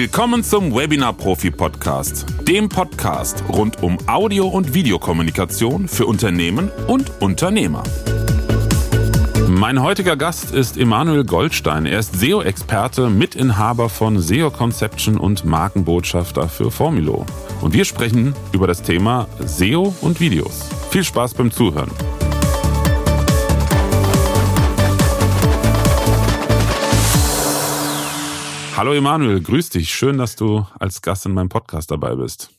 Willkommen zum Webinar Profi Podcast, dem Podcast rund um Audio- und Videokommunikation für Unternehmen und Unternehmer. Mein heutiger Gast ist Emanuel Goldstein. Er ist SEO-Experte, Mitinhaber von SEO Conception und Markenbotschafter für Formulo. Und wir sprechen über das Thema SEO und Videos. Viel Spaß beim Zuhören. Hallo Emanuel, grüß dich. Schön, dass du als Gast in meinem Podcast dabei bist.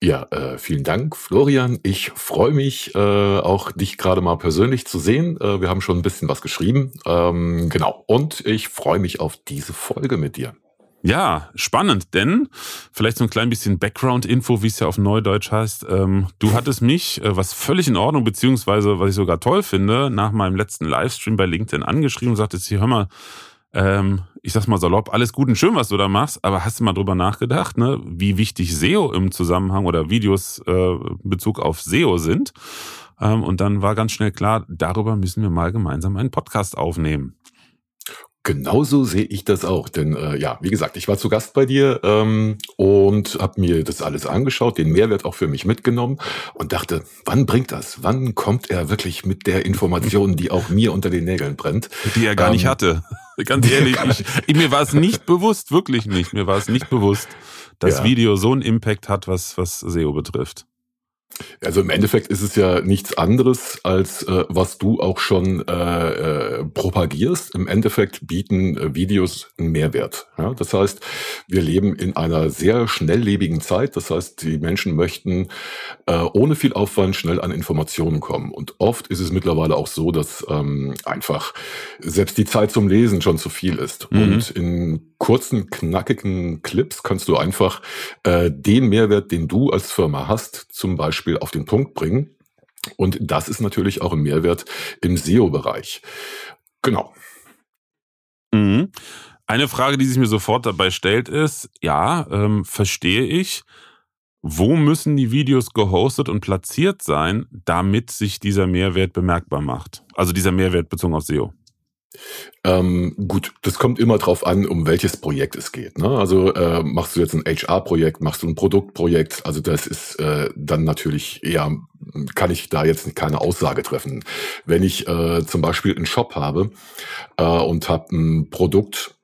Ja, äh, vielen Dank, Florian. Ich freue mich, äh, auch dich gerade mal persönlich zu sehen. Äh, wir haben schon ein bisschen was geschrieben. Ähm, genau. Und ich freue mich auf diese Folge mit dir. Ja, spannend, denn vielleicht so ein klein bisschen Background-Info, wie es ja auf Neudeutsch heißt. Ähm, du hattest mich, äh, was völlig in Ordnung, beziehungsweise was ich sogar toll finde, nach meinem letzten Livestream bei LinkedIn angeschrieben und sagtest, hier, hör mal, ähm, ich sag's mal salopp, alles gut und schön, was du da machst, aber hast du mal drüber nachgedacht, ne, wie wichtig SEO im Zusammenhang oder Videos äh, in Bezug auf SEO sind? Ähm, und dann war ganz schnell klar, darüber müssen wir mal gemeinsam einen Podcast aufnehmen. Genauso sehe ich das auch, denn äh, ja, wie gesagt, ich war zu Gast bei dir ähm, und habe mir das alles angeschaut, den Mehrwert auch für mich mitgenommen und dachte, wann bringt das? Wann kommt er wirklich mit der Information, die auch mir unter den Nägeln brennt? Die er gar ähm, nicht hatte. Ganz ehrlich, ich, mir war es nicht bewusst, wirklich nicht. Mir war es nicht bewusst, dass ja. Video so einen Impact hat, was, was SEO betrifft. Also im Endeffekt ist es ja nichts anderes, als äh, was du auch schon äh, äh, propagierst. Im Endeffekt bieten äh, Videos einen Mehrwert. Ja? Das heißt, wir leben in einer sehr schnelllebigen Zeit. Das heißt, die Menschen möchten äh, ohne viel Aufwand schnell an Informationen kommen. Und oft ist es mittlerweile auch so, dass ähm, einfach selbst die Zeit zum Lesen schon zu viel ist. Mhm. Und in kurzen, knackigen Clips kannst du einfach äh, den Mehrwert, den du als Firma hast, zum Beispiel auf den Punkt bringen. Und das ist natürlich auch ein Mehrwert im SEO-Bereich. Genau. Mhm. Eine Frage, die sich mir sofort dabei stellt, ist, ja, ähm, verstehe ich, wo müssen die Videos gehostet und platziert sein, damit sich dieser Mehrwert bemerkbar macht? Also dieser Mehrwert bezogen auf SEO. Ähm, gut, das kommt immer drauf an, um welches Projekt es geht. Ne? Also äh, machst du jetzt ein HR-Projekt, machst du ein Produktprojekt, also das ist äh, dann natürlich eher, kann ich da jetzt keine Aussage treffen. Wenn ich äh, zum Beispiel einen Shop habe äh, und habe ein Produkt,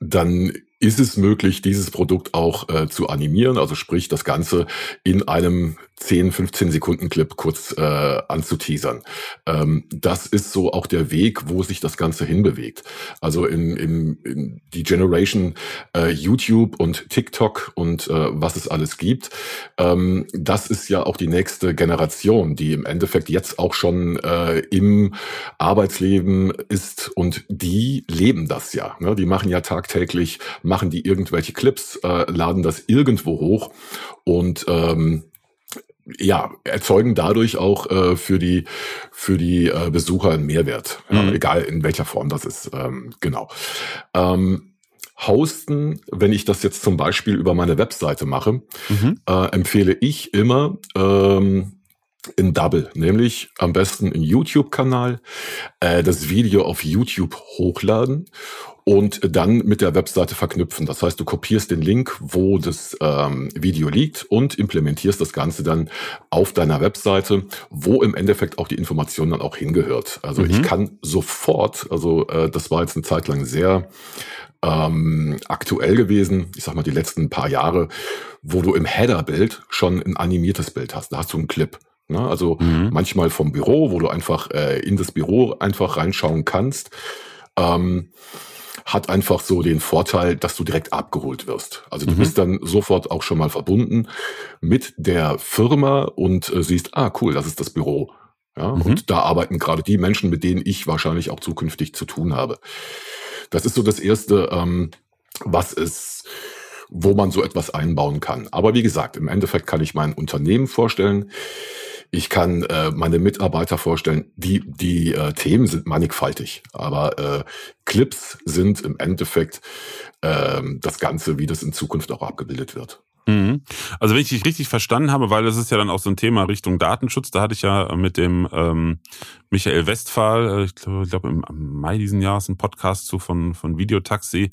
dann ist es möglich, dieses Produkt auch äh, zu animieren, also sprich das Ganze in einem 10, 15 Sekunden Clip kurz äh, anzuteasern. Ähm, das ist so auch der Weg, wo sich das Ganze hinbewegt. Also in, in, in die Generation äh, YouTube und TikTok und äh, was es alles gibt, ähm, das ist ja auch die nächste Generation, die im Endeffekt jetzt auch schon äh, im Arbeitsleben ist und die leben das ja. Ne? Die machen ja tagtäglich, machen die irgendwelche Clips, äh, laden das irgendwo hoch und ähm, ja, erzeugen dadurch auch äh, für die für die äh, Besucher einen Mehrwert, mhm. ja, egal in welcher Form das ist. Ähm, genau. Ähm, Hosten, wenn ich das jetzt zum Beispiel über meine Webseite mache, mhm. äh, empfehle ich immer ähm, in Double, nämlich am besten einen YouTube-Kanal, äh, das Video auf YouTube hochladen und dann mit der Webseite verknüpfen. Das heißt, du kopierst den Link, wo das ähm, Video liegt und implementierst das Ganze dann auf deiner Webseite, wo im Endeffekt auch die Information dann auch hingehört. Also mhm. ich kann sofort, also äh, das war jetzt eine Zeit lang sehr ähm, aktuell gewesen, ich sag mal die letzten paar Jahre, wo du im Header-Bild schon ein animiertes Bild hast. Da hast du einen Clip. Ne? Also mhm. manchmal vom Büro, wo du einfach äh, in das Büro einfach reinschauen kannst. Ähm, hat einfach so den Vorteil, dass du direkt abgeholt wirst. Also du mhm. bist dann sofort auch schon mal verbunden mit der Firma und äh, siehst, ah cool, das ist das Büro. Ja, mhm. und da arbeiten gerade die Menschen, mit denen ich wahrscheinlich auch zukünftig zu tun habe. Das ist so das erste, ähm, was es wo man so etwas einbauen kann. Aber wie gesagt, im Endeffekt kann ich mein Unternehmen vorstellen. Ich kann äh, meine Mitarbeiter vorstellen, die, die äh, Themen sind mannigfaltig, aber äh, Clips sind im Endeffekt äh, das Ganze, wie das in Zukunft auch abgebildet wird. Mhm. Also wenn ich dich richtig verstanden habe, weil das ist ja dann auch so ein Thema Richtung Datenschutz, da hatte ich ja mit dem ähm, Michael Westphal, äh, ich glaube glaub im Mai diesen Jahres ein Podcast zu von, von Videotaxi,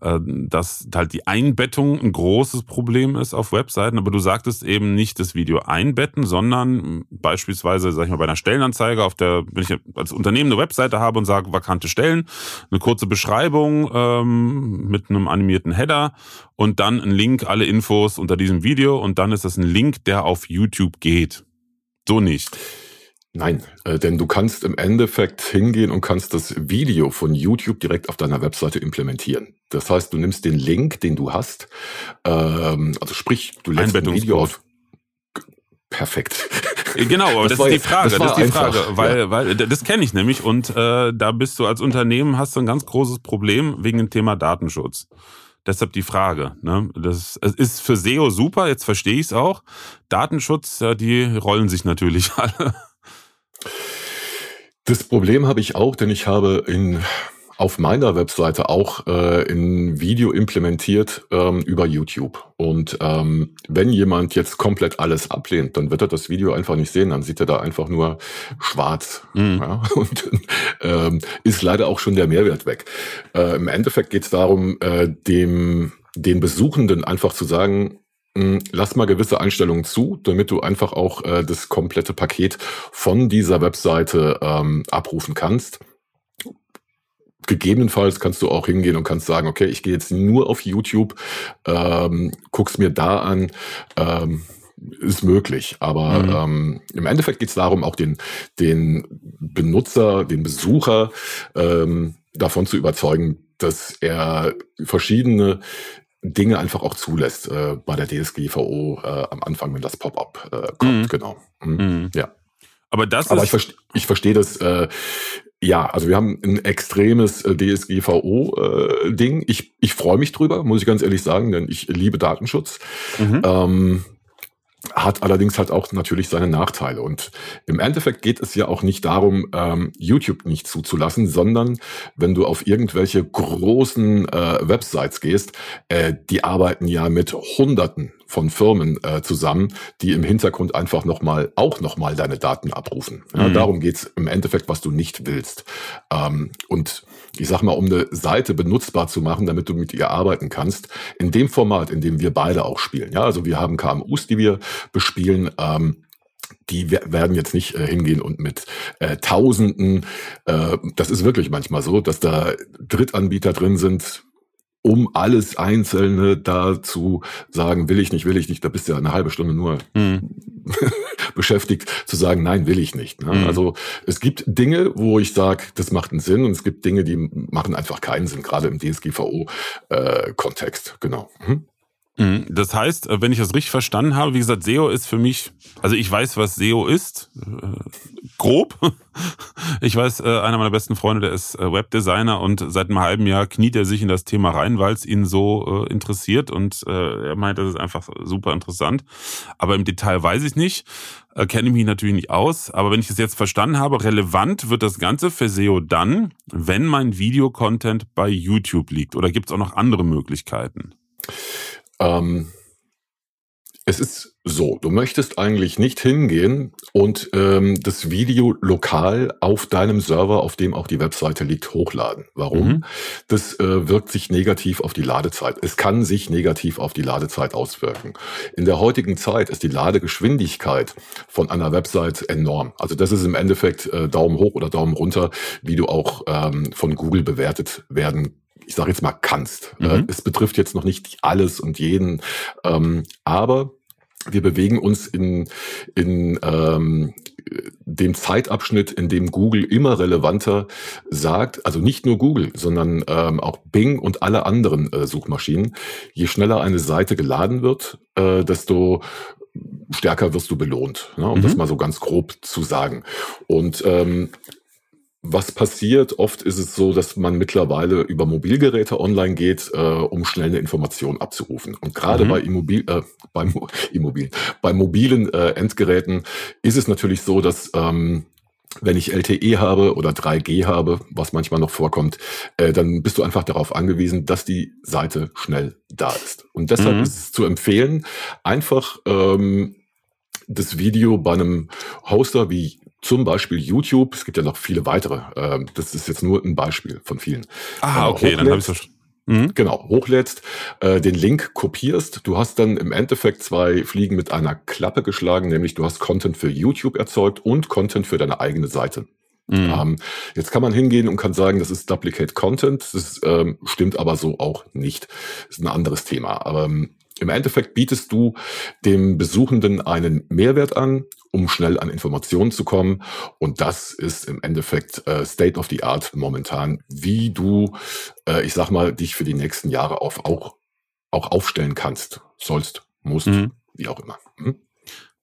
äh, dass halt die Einbettung ein großes Problem ist auf Webseiten, aber du sagtest eben nicht das Video einbetten, sondern beispielsweise, sag ich mal, bei einer Stellenanzeige, auf der, wenn ich als Unternehmen eine Webseite habe und sage vakante Stellen, eine kurze Beschreibung ähm, mit einem animierten Header und dann ein Link, alle Infos unter diesem Video und dann ist das ein Link, der auf YouTube geht. So nicht. Nein, äh, denn du kannst im Endeffekt hingehen und kannst das Video von YouTube direkt auf deiner Webseite implementieren. Das heißt, du nimmst den Link, den du hast, ähm, also sprich, du lädst ein Video auf. Perfekt. Äh, genau, aber das, das ist die Frage. Das, das ist die einfach, Frage, weil, ja. weil das kenne ich nämlich und äh, da bist du als Unternehmen hast du ein ganz großes Problem wegen dem Thema Datenschutz. Deshalb die Frage. Ne? Das ist für SEO super, jetzt verstehe ich es auch. Datenschutz, ja, die rollen sich natürlich alle. Das Problem habe ich auch, denn ich habe in auf meiner Webseite auch äh, ein Video implementiert ähm, über YouTube. Und ähm, wenn jemand jetzt komplett alles ablehnt, dann wird er das Video einfach nicht sehen. Dann sieht er da einfach nur schwarz. Mhm. Ja? Und ähm, ist leider auch schon der Mehrwert weg. Äh, Im Endeffekt geht es darum, äh, dem den Besuchenden einfach zu sagen, lass mal gewisse Einstellungen zu, damit du einfach auch äh, das komplette Paket von dieser Webseite ähm, abrufen kannst. Gegebenenfalls kannst du auch hingehen und kannst sagen, okay, ich gehe jetzt nur auf YouTube, ähm, guck's mir da an. Ähm, ist möglich, aber mhm. ähm, im Endeffekt geht es darum, auch den, den Benutzer, den Besucher ähm, davon zu überzeugen, dass er verschiedene Dinge einfach auch zulässt äh, bei der DSGVO äh, am Anfang, wenn das Pop-up äh, kommt. Mhm. Genau. Mhm. Mhm. Ja. Aber das Aber ich, verste ich verstehe das. Äh, ja, also wir haben ein extremes äh, DSGVO-Ding. Äh, ich ich freue mich drüber, muss ich ganz ehrlich sagen, denn ich liebe Datenschutz. Mhm. Ähm, hat allerdings halt auch natürlich seine Nachteile. Und im Endeffekt geht es ja auch nicht darum, ähm, YouTube nicht zuzulassen, sondern wenn du auf irgendwelche großen äh, Websites gehst, äh, die arbeiten ja mit Hunderten von Firmen äh, zusammen, die im Hintergrund einfach nochmal, auch nochmal deine Daten abrufen. Ja, mhm. Darum geht's im Endeffekt, was du nicht willst. Ähm, und ich sag mal, um eine Seite benutzbar zu machen, damit du mit ihr arbeiten kannst, in dem Format, in dem wir beide auch spielen. Ja, also wir haben KMUs, die wir bespielen. Ähm, die werden jetzt nicht äh, hingehen und mit äh, Tausenden, äh, das ist wirklich manchmal so, dass da Drittanbieter drin sind, um alles Einzelne da zu sagen, will ich nicht, will ich nicht, da bist du ja eine halbe Stunde nur mhm. beschäftigt zu sagen, nein, will ich nicht. Ne? Mhm. Also es gibt Dinge, wo ich sage, das macht einen Sinn und es gibt Dinge, die machen einfach keinen Sinn, gerade im DSGVO-Kontext. Äh, genau. Mhm. Mhm. Das heißt, äh, wenn ich das richtig verstanden habe, wie gesagt, SEO ist für mich, also ich weiß, was SEO ist, äh, grob. Ich weiß, äh, einer meiner besten Freunde, der ist Webdesigner und seit einem halben Jahr kniet er sich in das Thema rein, weil es ihn so interessiert und er meint, das ist einfach super interessant. Aber im Detail weiß ich nicht, kenne mich natürlich nicht aus. Aber wenn ich es jetzt verstanden habe, relevant wird das Ganze für SEO dann, wenn mein Videocontent bei YouTube liegt. Oder gibt es auch noch andere Möglichkeiten? Ähm, es ist so, du möchtest eigentlich nicht hingehen und ähm, das Video lokal auf deinem Server, auf dem auch die Webseite liegt, hochladen. Warum? Mhm. Das äh, wirkt sich negativ auf die Ladezeit. Es kann sich negativ auf die Ladezeit auswirken. In der heutigen Zeit ist die Ladegeschwindigkeit von einer Website enorm. Also das ist im Endeffekt äh, Daumen hoch oder Daumen runter, wie du auch ähm, von Google bewertet werden ich sage jetzt mal, kannst. Äh, mhm. Es betrifft jetzt noch nicht alles und jeden, ähm, aber wir bewegen uns in, in ähm, dem Zeitabschnitt, in dem Google immer relevanter sagt, also nicht nur Google, sondern ähm, auch Bing und alle anderen äh, Suchmaschinen. Je schneller eine Seite geladen wird, äh, desto stärker wirst du belohnt, ne, um mhm. das mal so ganz grob zu sagen. Und ähm, was passiert? Oft ist es so, dass man mittlerweile über Mobilgeräte online geht, äh, um schnell eine Information abzurufen. Und gerade mhm. bei Immobil, äh, beim Immobil, bei mobilen äh, Endgeräten ist es natürlich so, dass ähm, wenn ich LTE habe oder 3G habe, was manchmal noch vorkommt, äh, dann bist du einfach darauf angewiesen, dass die Seite schnell da ist. Und deshalb mhm. ist es zu empfehlen, einfach ähm, das Video bei einem Hoster wie zum Beispiel YouTube, es gibt ja noch viele weitere, äh, das ist jetzt nur ein Beispiel von vielen. Ah, okay, dann habe ich es Mhm. Genau, hochlädst, äh, den Link kopierst. Du hast dann im Endeffekt zwei Fliegen mit einer Klappe geschlagen, nämlich du hast Content für YouTube erzeugt und Content für deine eigene Seite. Mhm. Ähm, jetzt kann man hingehen und kann sagen, das ist Duplicate Content. Das ähm, stimmt aber so auch nicht. Das ist ein anderes Thema. Aber ähm, im Endeffekt bietest du dem Besuchenden einen Mehrwert an, um schnell an Informationen zu kommen. Und das ist im Endeffekt äh, State of the Art momentan, wie du, äh, ich sag mal, dich für die nächsten Jahre auf, auch, auch aufstellen kannst, sollst, musst, mhm. wie auch immer. Hm?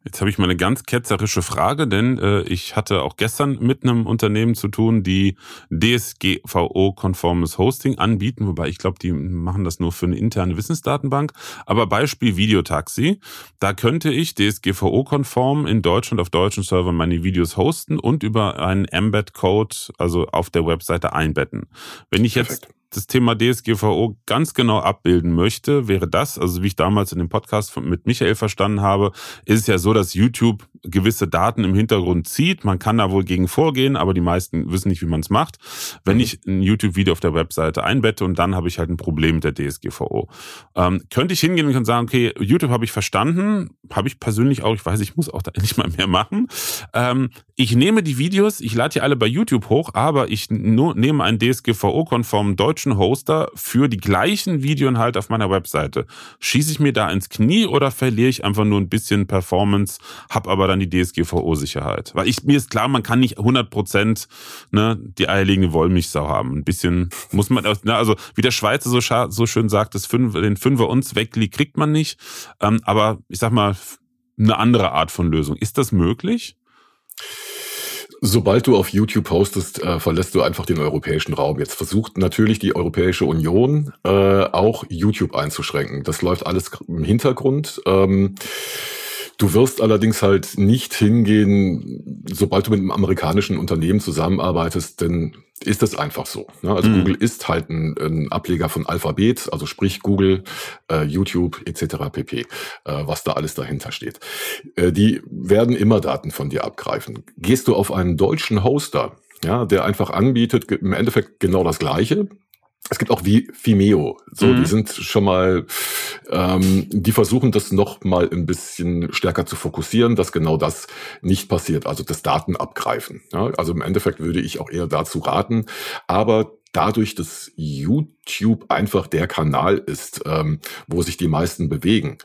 Jetzt habe ich mal eine ganz ketzerische Frage, denn äh, ich hatte auch gestern mit einem Unternehmen zu tun, die DSGVO-konformes Hosting anbieten, wobei ich glaube, die machen das nur für eine interne Wissensdatenbank. Aber Beispiel Videotaxi, da könnte ich DSGVO-konform in Deutschland auf deutschen Servern meine Videos hosten und über einen Embed-Code, also auf der Webseite einbetten. Wenn ich jetzt das Thema DSGVO ganz genau abbilden möchte, wäre das, also wie ich damals in dem Podcast mit Michael verstanden habe, ist es ja so, dass YouTube gewisse Daten im Hintergrund zieht. Man kann da wohl gegen vorgehen, aber die meisten wissen nicht, wie man es macht. Wenn mhm. ich ein YouTube-Video auf der Webseite einbette und dann habe ich halt ein Problem mit der DSGVO. Ähm, könnte ich hingehen und sagen, okay, YouTube habe ich verstanden, habe ich persönlich auch, ich weiß, ich muss auch da endlich mal mehr machen. Ähm, ich nehme die Videos, ich lade die alle bei YouTube hoch, aber ich nur, nehme einen DSGVO-konformen deutschen Hoster für die gleichen Videoinhalte auf meiner Webseite. Schieße ich mir da ins Knie oder verliere ich einfach nur ein bisschen Performance, habe aber dann die DSGVO-Sicherheit? Weil ich, mir ist klar, man kann nicht 100 Prozent ne, die eierlegende Wollmilchsau haben. Ein bisschen muss man, ne, also wie der Schweizer so, so schön sagt, das Fünf, den Fünfer uns wegliegt, kriegt man nicht. Ähm, aber ich sag mal, eine andere Art von Lösung. Ist das möglich? Sobald du auf YouTube postest, äh, verlässt du einfach den europäischen Raum. Jetzt versucht natürlich die Europäische Union äh, auch YouTube einzuschränken. Das läuft alles im Hintergrund. Ähm, Du wirst allerdings halt nicht hingehen, sobald du mit einem amerikanischen Unternehmen zusammenarbeitest, denn ist es einfach so. Ne? Also mhm. Google ist halt ein, ein, Ableger von Alphabet, also sprich Google, äh, YouTube etc. pp, äh, was da alles dahinter steht. Äh, die werden immer Daten von dir abgreifen. Gehst du auf einen deutschen Hoster, ja, der einfach anbietet, im Endeffekt genau das Gleiche, es gibt auch wie Vimeo, so mhm. die sind schon mal, ähm, die versuchen das noch mal ein bisschen stärker zu fokussieren, dass genau das nicht passiert, also das Daten abgreifen. Ja? Also im Endeffekt würde ich auch eher dazu raten, aber dadurch, dass YouTube einfach der Kanal ist, ähm, wo sich die meisten bewegen,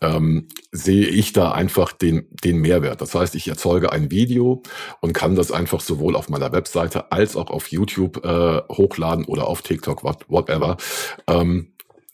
ähm, sehe ich da einfach den, den Mehrwert. Das heißt, ich erzeuge ein Video und kann das einfach sowohl auf meiner Webseite als auch auf YouTube äh, hochladen oder auf TikTok, what, whatever. Ähm,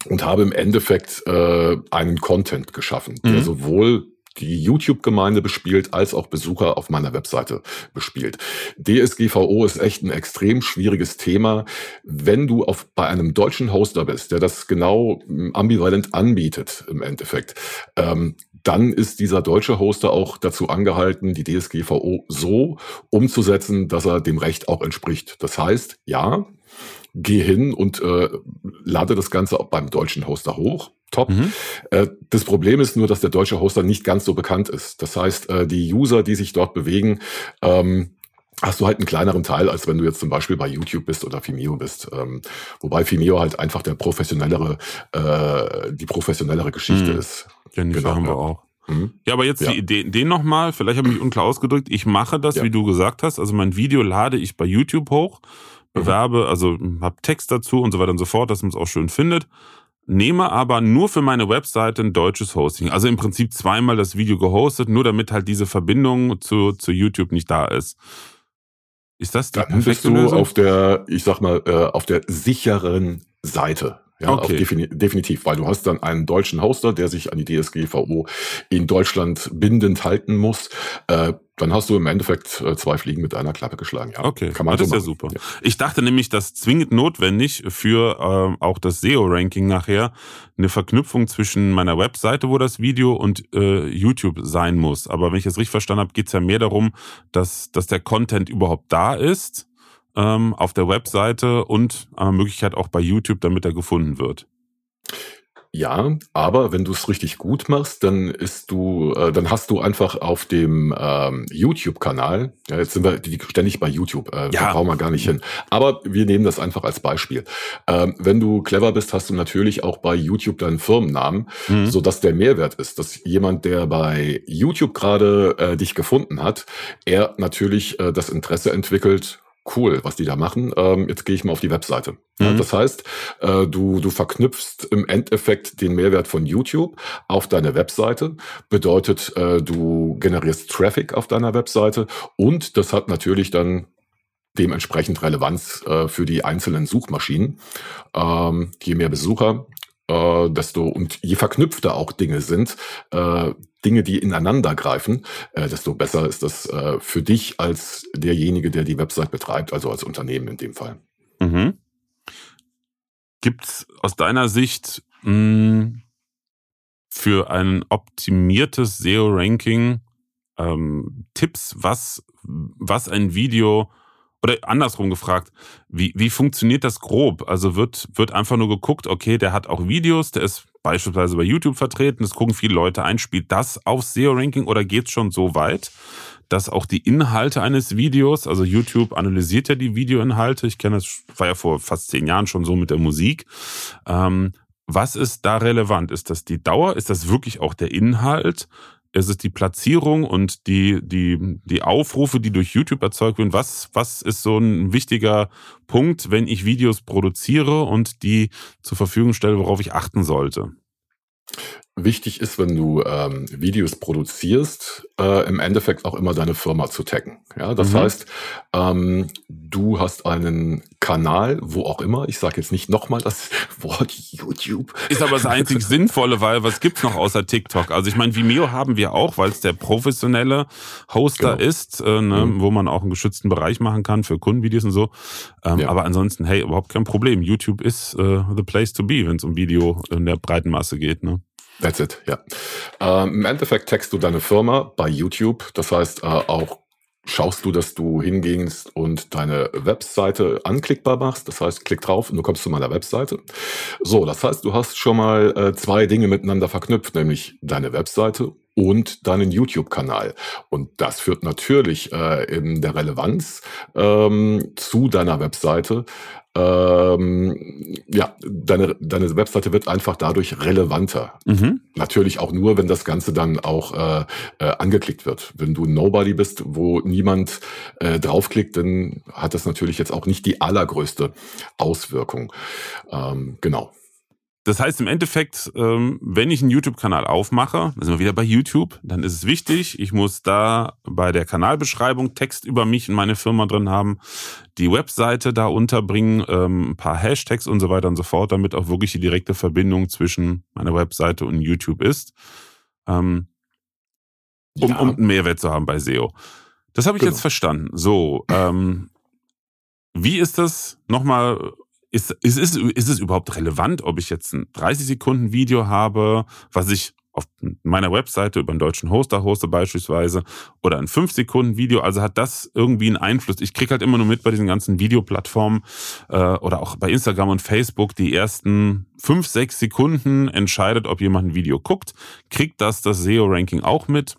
und habe im Endeffekt äh, einen Content geschaffen, der mhm. sowohl die YouTube-Gemeinde bespielt, als auch Besucher auf meiner Webseite bespielt. DSGVO ist echt ein extrem schwieriges Thema. Wenn du auf, bei einem deutschen Hoster bist, der das genau hm, ambivalent anbietet im Endeffekt, ähm, dann ist dieser deutsche Hoster auch dazu angehalten, die DSGVO so umzusetzen, dass er dem Recht auch entspricht. Das heißt, ja, geh hin und äh, lade das Ganze auch beim deutschen Hoster hoch top. Mhm. Äh, das Problem ist nur, dass der deutsche Hoster nicht ganz so bekannt ist. Das heißt, äh, die User, die sich dort bewegen, ähm, hast du halt einen kleineren Teil, als wenn du jetzt zum Beispiel bei YouTube bist oder Vimeo bist. Ähm, wobei Vimeo halt einfach der professionellere, äh, die professionellere Geschichte mhm. ist. Ja, genau, haben wir auch. Mhm. Ja, aber jetzt ja. die Idee, den nochmal, vielleicht habe ich mich unklar ausgedrückt. Ich mache das, ja. wie du gesagt hast. Also mein Video lade ich bei YouTube hoch. Bewerbe, also habe Text dazu und so weiter und so fort, dass man es auch schön findet nehme aber nur für meine Webseite ein deutsches Hosting. Also im Prinzip zweimal das Video gehostet, nur damit halt diese Verbindung zu, zu YouTube nicht da ist. Ist das die Dann bist du Lösung? auf der, ich sag mal, äh, auf der sicheren Seite. Ja, okay. defini definitiv, weil du hast dann einen deutschen Hoster, der sich an die DSGVO in Deutschland bindend halten muss. Äh, dann hast du im Endeffekt äh, zwei Fliegen mit einer Klappe geschlagen. Ja, okay, kann man das ist ja super. Ja. Ich dachte nämlich, dass zwingend notwendig für äh, auch das SEO-Ranking nachher eine Verknüpfung zwischen meiner Webseite, wo das Video und äh, YouTube sein muss. Aber wenn ich es richtig verstanden habe, geht es ja mehr darum, dass, dass der Content überhaupt da ist ähm, auf der Webseite und äh, Möglichkeit auch bei YouTube, damit er gefunden wird. Ja, aber wenn du es richtig gut machst, dann ist du, äh, dann hast du einfach auf dem ähm, YouTube-Kanal, ja, jetzt sind wir die, ständig bei YouTube, äh, ja. da brauchen wir gar nicht hin. Aber wir nehmen das einfach als Beispiel. Ähm, wenn du clever bist, hast du natürlich auch bei YouTube deinen Firmennamen, mhm. so dass der Mehrwert ist, dass jemand, der bei YouTube gerade äh, dich gefunden hat, er natürlich äh, das Interesse entwickelt, cool, was die da machen. Ähm, jetzt gehe ich mal auf die Webseite. Mhm. Das heißt, äh, du, du verknüpfst im Endeffekt den Mehrwert von YouTube auf deine Webseite. Bedeutet, äh, du generierst Traffic auf deiner Webseite und das hat natürlich dann dementsprechend Relevanz äh, für die einzelnen Suchmaschinen. Ähm, je mehr Besucher, äh, desto und je verknüpfter auch Dinge sind, äh, Dinge, die ineinander greifen, äh, desto besser ist das äh, für dich als derjenige, der die Website betreibt, also als Unternehmen in dem Fall. Mhm. Gibt es aus deiner Sicht mh, hm, für ein optimiertes SEO-Ranking ähm, Tipps, was, was ein Video oder andersrum gefragt, wie, wie funktioniert das grob? Also wird, wird einfach nur geguckt, okay, der hat auch Videos, der ist beispielsweise bei YouTube vertreten, das gucken viele Leute ein, spielt das auf SEO-Ranking oder geht es schon so weit, dass auch die Inhalte eines Videos, also YouTube analysiert ja die Videoinhalte, ich kenne das, war ja vor fast zehn Jahren schon so mit der Musik. Ähm, was ist da relevant? Ist das die Dauer? Ist das wirklich auch der Inhalt? Es ist die Platzierung und die, die, die Aufrufe, die durch YouTube erzeugt werden. Was, was ist so ein wichtiger Punkt, wenn ich Videos produziere und die zur Verfügung stelle, worauf ich achten sollte? Wichtig ist, wenn du ähm, Videos produzierst, äh, im Endeffekt auch immer deine Firma zu taggen. Ja, das mhm. heißt, ähm, du hast einen Kanal, wo auch immer. Ich sage jetzt nicht nochmal das Wort YouTube. Ist aber das einzig Sinnvolle, weil was gibt's noch außer TikTok? Also ich meine, Vimeo haben wir auch, weil es der professionelle Hoster genau. ist, äh, ne, mhm. wo man auch einen geschützten Bereich machen kann für Kundenvideos und so. Ähm, ja. Aber ansonsten, hey, überhaupt kein Problem. YouTube ist äh, the place to be, wenn es um Video in der breiten Masse geht. Ne? That's it, ja. Ähm, Im Endeffekt text du deine Firma bei YouTube. Das heißt, äh, auch schaust du, dass du hingehst und deine Webseite anklickbar machst. Das heißt, klick drauf und du kommst zu meiner Webseite. So, das heißt, du hast schon mal äh, zwei Dinge miteinander verknüpft, nämlich deine Webseite und deinen YouTube-Kanal. Und das führt natürlich äh, in der Relevanz ähm, zu deiner Webseite ähm, ja, deine, deine Webseite wird einfach dadurch relevanter. Mhm. Natürlich auch nur, wenn das Ganze dann auch äh, äh, angeklickt wird. Wenn du Nobody bist, wo niemand äh, draufklickt, dann hat das natürlich jetzt auch nicht die allergrößte Auswirkung. Ähm, genau. Das heißt im Endeffekt, ähm, wenn ich einen YouTube-Kanal aufmache, da sind wir wieder bei YouTube, dann ist es wichtig, ich muss da bei der Kanalbeschreibung Text über mich und meine Firma drin haben, die Webseite da unterbringen, ähm, ein paar Hashtags und so weiter und so fort, damit auch wirklich die direkte Verbindung zwischen meiner Webseite und YouTube ist, ähm, um, ja. um einen Mehrwert zu haben bei SEO. Das habe ich genau. jetzt verstanden. So, wie ist das nochmal ist, ist, ist, ist es überhaupt relevant, ob ich jetzt ein 30 Sekunden Video habe, was ich auf meiner Webseite über einen deutschen Hoster hoste beispielsweise oder ein 5 Sekunden Video, also hat das irgendwie einen Einfluss. Ich krieg halt immer nur mit bei diesen ganzen Videoplattformen äh, oder auch bei Instagram und Facebook, die ersten 5, 6 Sekunden entscheidet, ob jemand ein Video guckt. Kriegt das das SEO-Ranking auch mit?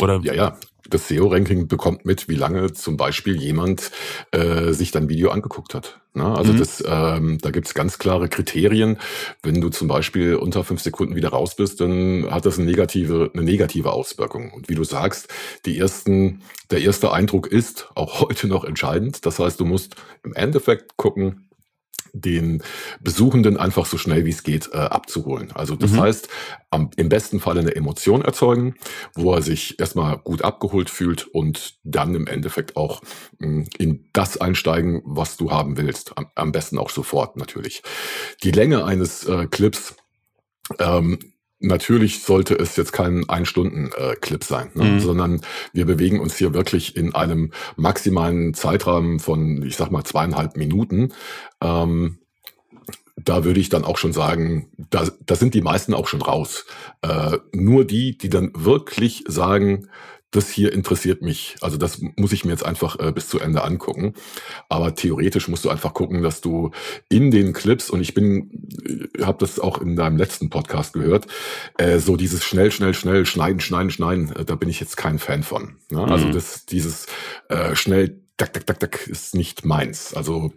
Oder? Ja, ja das SEO-Ranking bekommt mit, wie lange zum Beispiel jemand äh, sich dein Video angeguckt hat. Ne? Also mhm. das, ähm, da gibt's ganz klare Kriterien. Wenn du zum Beispiel unter fünf Sekunden wieder raus bist, dann hat das eine negative, eine negative Auswirkung. Und wie du sagst, die ersten, der erste Eindruck ist auch heute noch entscheidend. Das heißt, du musst im Endeffekt gucken, den Besuchenden einfach so schnell wie es geht äh, abzuholen. Also das mhm. heißt, am, im besten Fall eine Emotion erzeugen, wo er sich erstmal gut abgeholt fühlt und dann im Endeffekt auch mh, hm, in das einsteigen, was du haben willst. Am, am besten auch sofort natürlich. Die Länge eines äh, Clips ähm, Natürlich sollte es jetzt kein Ein-Stunden-Clip sein, ne? mhm. sondern wir bewegen uns hier wirklich in einem maximalen Zeitrahmen von, ich sag mal, zweieinhalb Minuten. Ähm, da würde ich dann auch schon sagen, da, da sind die meisten auch schon raus. Äh, nur die, die dann wirklich sagen, das hier interessiert mich. Also das muss ich mir jetzt einfach äh, bis zu Ende angucken. Aber theoretisch musst du einfach gucken, dass du in den Clips und ich bin, äh, habe das auch in deinem letzten Podcast gehört, äh, so dieses schnell, schnell, schnell schneiden, schneiden, schneiden. Äh, da bin ich jetzt kein Fan von. Ne? Also mhm. das, dieses äh, schnell, tak, tak, tak, tak ist nicht meins. Also.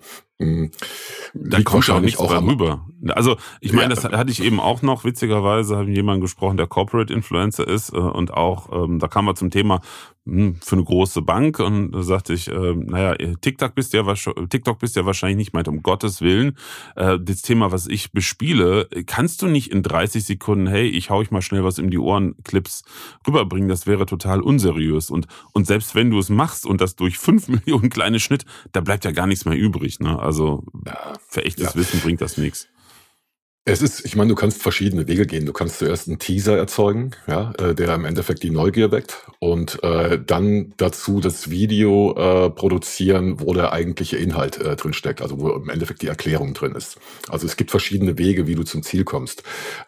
Da kommt auch nichts auch rüber. Also ich meine, ja. das hatte ich eben auch noch, witzigerweise habe ich jemanden gesprochen, der Corporate Influencer ist äh, und auch, ähm, da kam er zum Thema, hm, für eine große Bank und da sagte ich, äh, naja, TikTok bist ja TikTok bist ja wahrscheinlich nicht meint, um Gottes Willen. Äh, das Thema, was ich bespiele, kannst du nicht in 30 Sekunden, hey, ich hau ich mal schnell was in die Ohren, Clips rüberbringen, das wäre total unseriös. Und, und selbst wenn du es machst und das durch fünf Millionen kleine Schnitt, da bleibt ja gar nichts mehr übrig. Ne? Also ja, für echtes ja. Wissen bringt das nichts. Es ist, ich meine, du kannst verschiedene Wege gehen. Du kannst zuerst einen Teaser erzeugen, ja, äh, der im Endeffekt die Neugier weckt und äh, dann dazu das Video äh, produzieren, wo der eigentliche Inhalt äh, drin steckt, also wo im Endeffekt die Erklärung drin ist. Also es gibt verschiedene Wege, wie du zum Ziel kommst.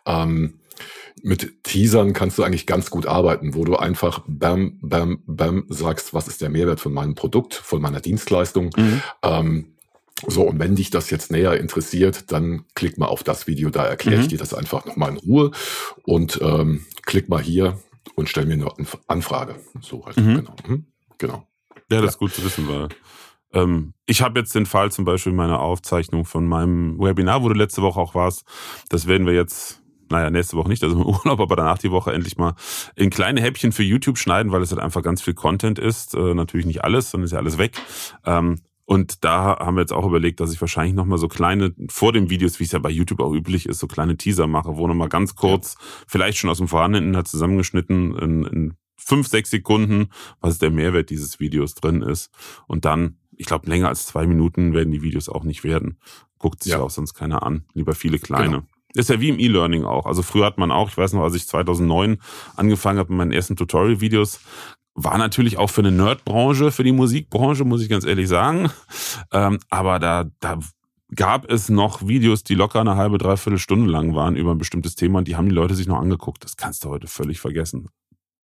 Ähm, mit Teasern kannst du eigentlich ganz gut arbeiten, wo du einfach bam, bam, bam sagst, was ist der Mehrwert von meinem Produkt, von meiner Dienstleistung. Mhm. Ähm, so, und wenn dich das jetzt näher interessiert, dann klick mal auf das Video, da erkläre ich mhm. dir das einfach nochmal in Ruhe und ähm, klick mal hier und stell mir eine Anfrage. So halt, mhm. genau. Mhm. genau. Ja, das ja. ist gut zu wissen, weil ähm, ich habe jetzt den Fall zum Beispiel meiner Aufzeichnung von meinem Webinar, wo du letzte Woche auch warst. Das werden wir jetzt naja, nächste Woche nicht, also im Urlaub, aber danach die Woche endlich mal in kleine Häppchen für YouTube schneiden, weil es halt einfach ganz viel Content ist. Äh, natürlich nicht alles, sondern ist ja alles weg. Ähm, und da haben wir jetzt auch überlegt, dass ich wahrscheinlich nochmal so kleine, vor den Videos, wie es ja bei YouTube auch üblich ist, so kleine Teaser mache, wo nochmal ganz kurz, vielleicht schon aus dem vorhandenen Inhalt zusammengeschnitten, in, in fünf, sechs Sekunden, was der Mehrwert dieses Videos drin ist. Und dann, ich glaube, länger als zwei Minuten werden die Videos auch nicht werden. Guckt sich ja. auch sonst keiner an. Lieber viele kleine. Genau. Ist ja wie im E-Learning auch. Also früher hat man auch, ich weiß noch, als ich 2009 angefangen habe mit meinen ersten Tutorial-Videos, war natürlich auch für eine Nerdbranche, für die Musikbranche, muss ich ganz ehrlich sagen. Ähm, aber da, da gab es noch Videos, die locker eine halbe, dreiviertel Stunde lang waren über ein bestimmtes Thema und die haben die Leute sich noch angeguckt. Das kannst du heute völlig vergessen.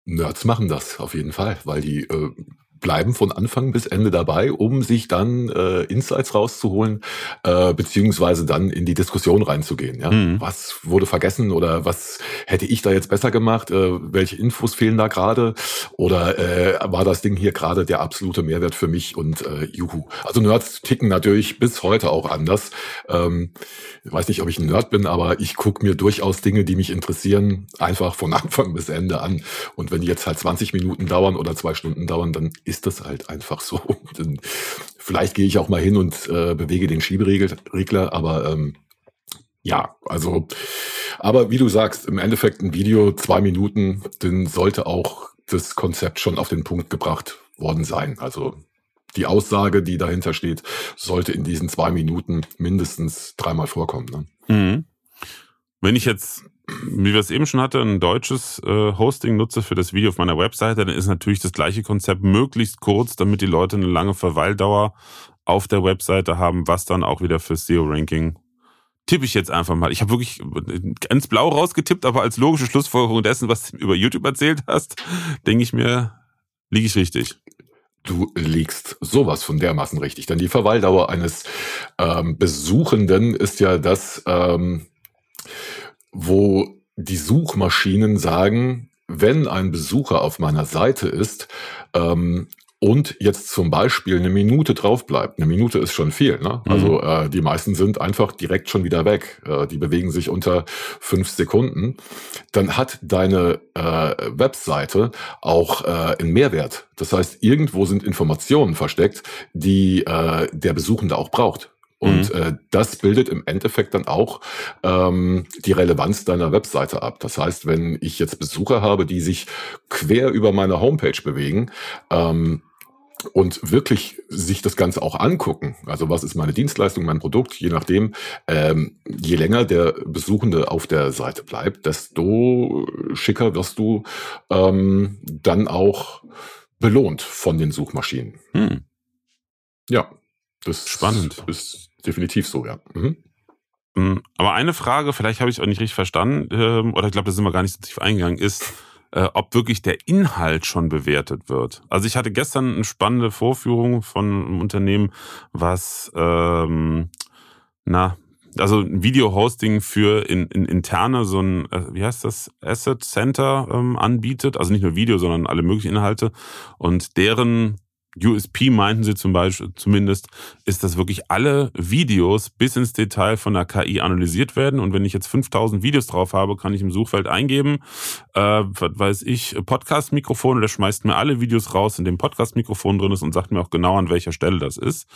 Nerds machen das auf jeden Fall, weil die äh, bleiben von Anfang bis Ende dabei, um sich dann äh, Insights rauszuholen, äh, beziehungsweise dann in die Diskussion reinzugehen. Ja? Mhm. Was wurde vergessen oder was hätte ich da jetzt besser gemacht? Äh, welche Infos fehlen da gerade? Oder äh, war das Ding hier gerade der absolute Mehrwert für mich und äh, juhu. Also Nerds ticken natürlich bis heute auch anders. Ähm, ich weiß nicht, ob ich ein Nerd bin, aber ich gucke mir durchaus Dinge, die mich interessieren, einfach von Anfang bis Ende an. Und wenn die jetzt halt 20 Minuten dauern oder zwei Stunden dauern, dann ist das halt einfach so. Und vielleicht gehe ich auch mal hin und äh, bewege den Schieberegler, aber ähm, ja, also, aber wie du sagst, im Endeffekt ein Video, zwei Minuten, dann sollte auch das Konzept schon auf den Punkt gebracht worden sein. Also die Aussage, die dahinter steht, sollte in diesen zwei Minuten mindestens dreimal vorkommen. Ne? Mhm. Wenn ich jetzt wie wir es eben schon hatten, ein deutsches äh, Hosting nutze für das Video auf meiner Webseite, dann ist natürlich das gleiche Konzept möglichst kurz, damit die Leute eine lange Verweildauer auf der Webseite haben, was dann auch wieder fürs SEO-Ranking tippe ich jetzt einfach mal. Ich habe wirklich ganz blau rausgetippt, aber als logische Schlussfolgerung dessen, was du über YouTube erzählt hast, denke ich mir, liege ich richtig. Du liegst sowas von dermaßen richtig, denn die Verweildauer eines ähm, Besuchenden ist ja das, ähm, wo die Suchmaschinen sagen, wenn ein Besucher auf meiner Seite ist ähm, und jetzt zum Beispiel eine Minute drauf bleibt, eine Minute ist schon viel, ne? Mhm. Also äh, die meisten sind einfach direkt schon wieder weg. Äh, die bewegen sich unter fünf Sekunden. Dann hat deine äh, Webseite auch äh, einen Mehrwert. Das heißt, irgendwo sind Informationen versteckt, die äh, der Besuchende auch braucht. Und mhm. äh, das bildet im Endeffekt dann auch ähm, die Relevanz deiner Webseite ab. Das heißt, wenn ich jetzt Besucher habe, die sich quer über meine Homepage bewegen, ähm, und wirklich sich das Ganze auch angucken. Also was ist meine Dienstleistung, mein Produkt, je nachdem, ähm, je länger der Besuchende auf der Seite bleibt, desto schicker wirst du ähm, dann auch belohnt von den Suchmaschinen. Hm. Ja, das spannend. Ist definitiv so, ja. Mhm. Hm, aber eine Frage, vielleicht habe ich es auch nicht richtig verstanden, ähm, oder ich glaube, da sind wir gar nicht so tief eingegangen, ist, äh, ob wirklich der Inhalt schon bewertet wird. Also ich hatte gestern eine spannende Vorführung von einem Unternehmen, was ähm, na also ein Video-Hosting für in, in interne so ein, äh, wie heißt das, Asset Center ähm, anbietet. Also nicht nur Video, sondern alle möglichen Inhalte. Und deren USP meinten sie zum Beispiel zumindest, ist, dass wirklich alle Videos bis ins Detail von der KI analysiert werden. Und wenn ich jetzt 5000 Videos drauf habe, kann ich im Suchfeld eingeben, äh, was weiß ich, Podcast-Mikrofon und der schmeißt mir alle Videos raus, in dem Podcast-Mikrofon drin ist und sagt mir auch genau, an welcher Stelle das ist.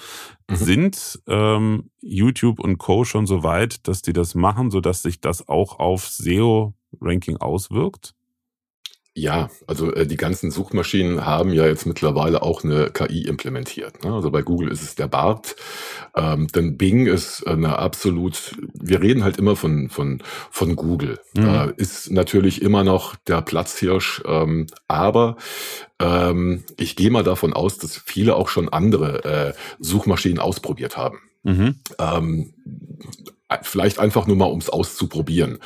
Mhm. Sind ähm, YouTube und Co. schon so weit, dass die das machen, sodass sich das auch auf SEO-Ranking auswirkt? Ja, also äh, die ganzen Suchmaschinen haben ja jetzt mittlerweile auch eine KI implementiert. Ne? Also bei Google ist es der BART, ähm, denn Bing ist eine absolut, wir reden halt immer von, von, von Google, mhm. äh, ist natürlich immer noch der Platzhirsch, ähm, aber ähm, ich gehe mal davon aus, dass viele auch schon andere äh, Suchmaschinen ausprobiert haben. Mhm. Ähm, vielleicht einfach nur mal, um es auszuprobieren.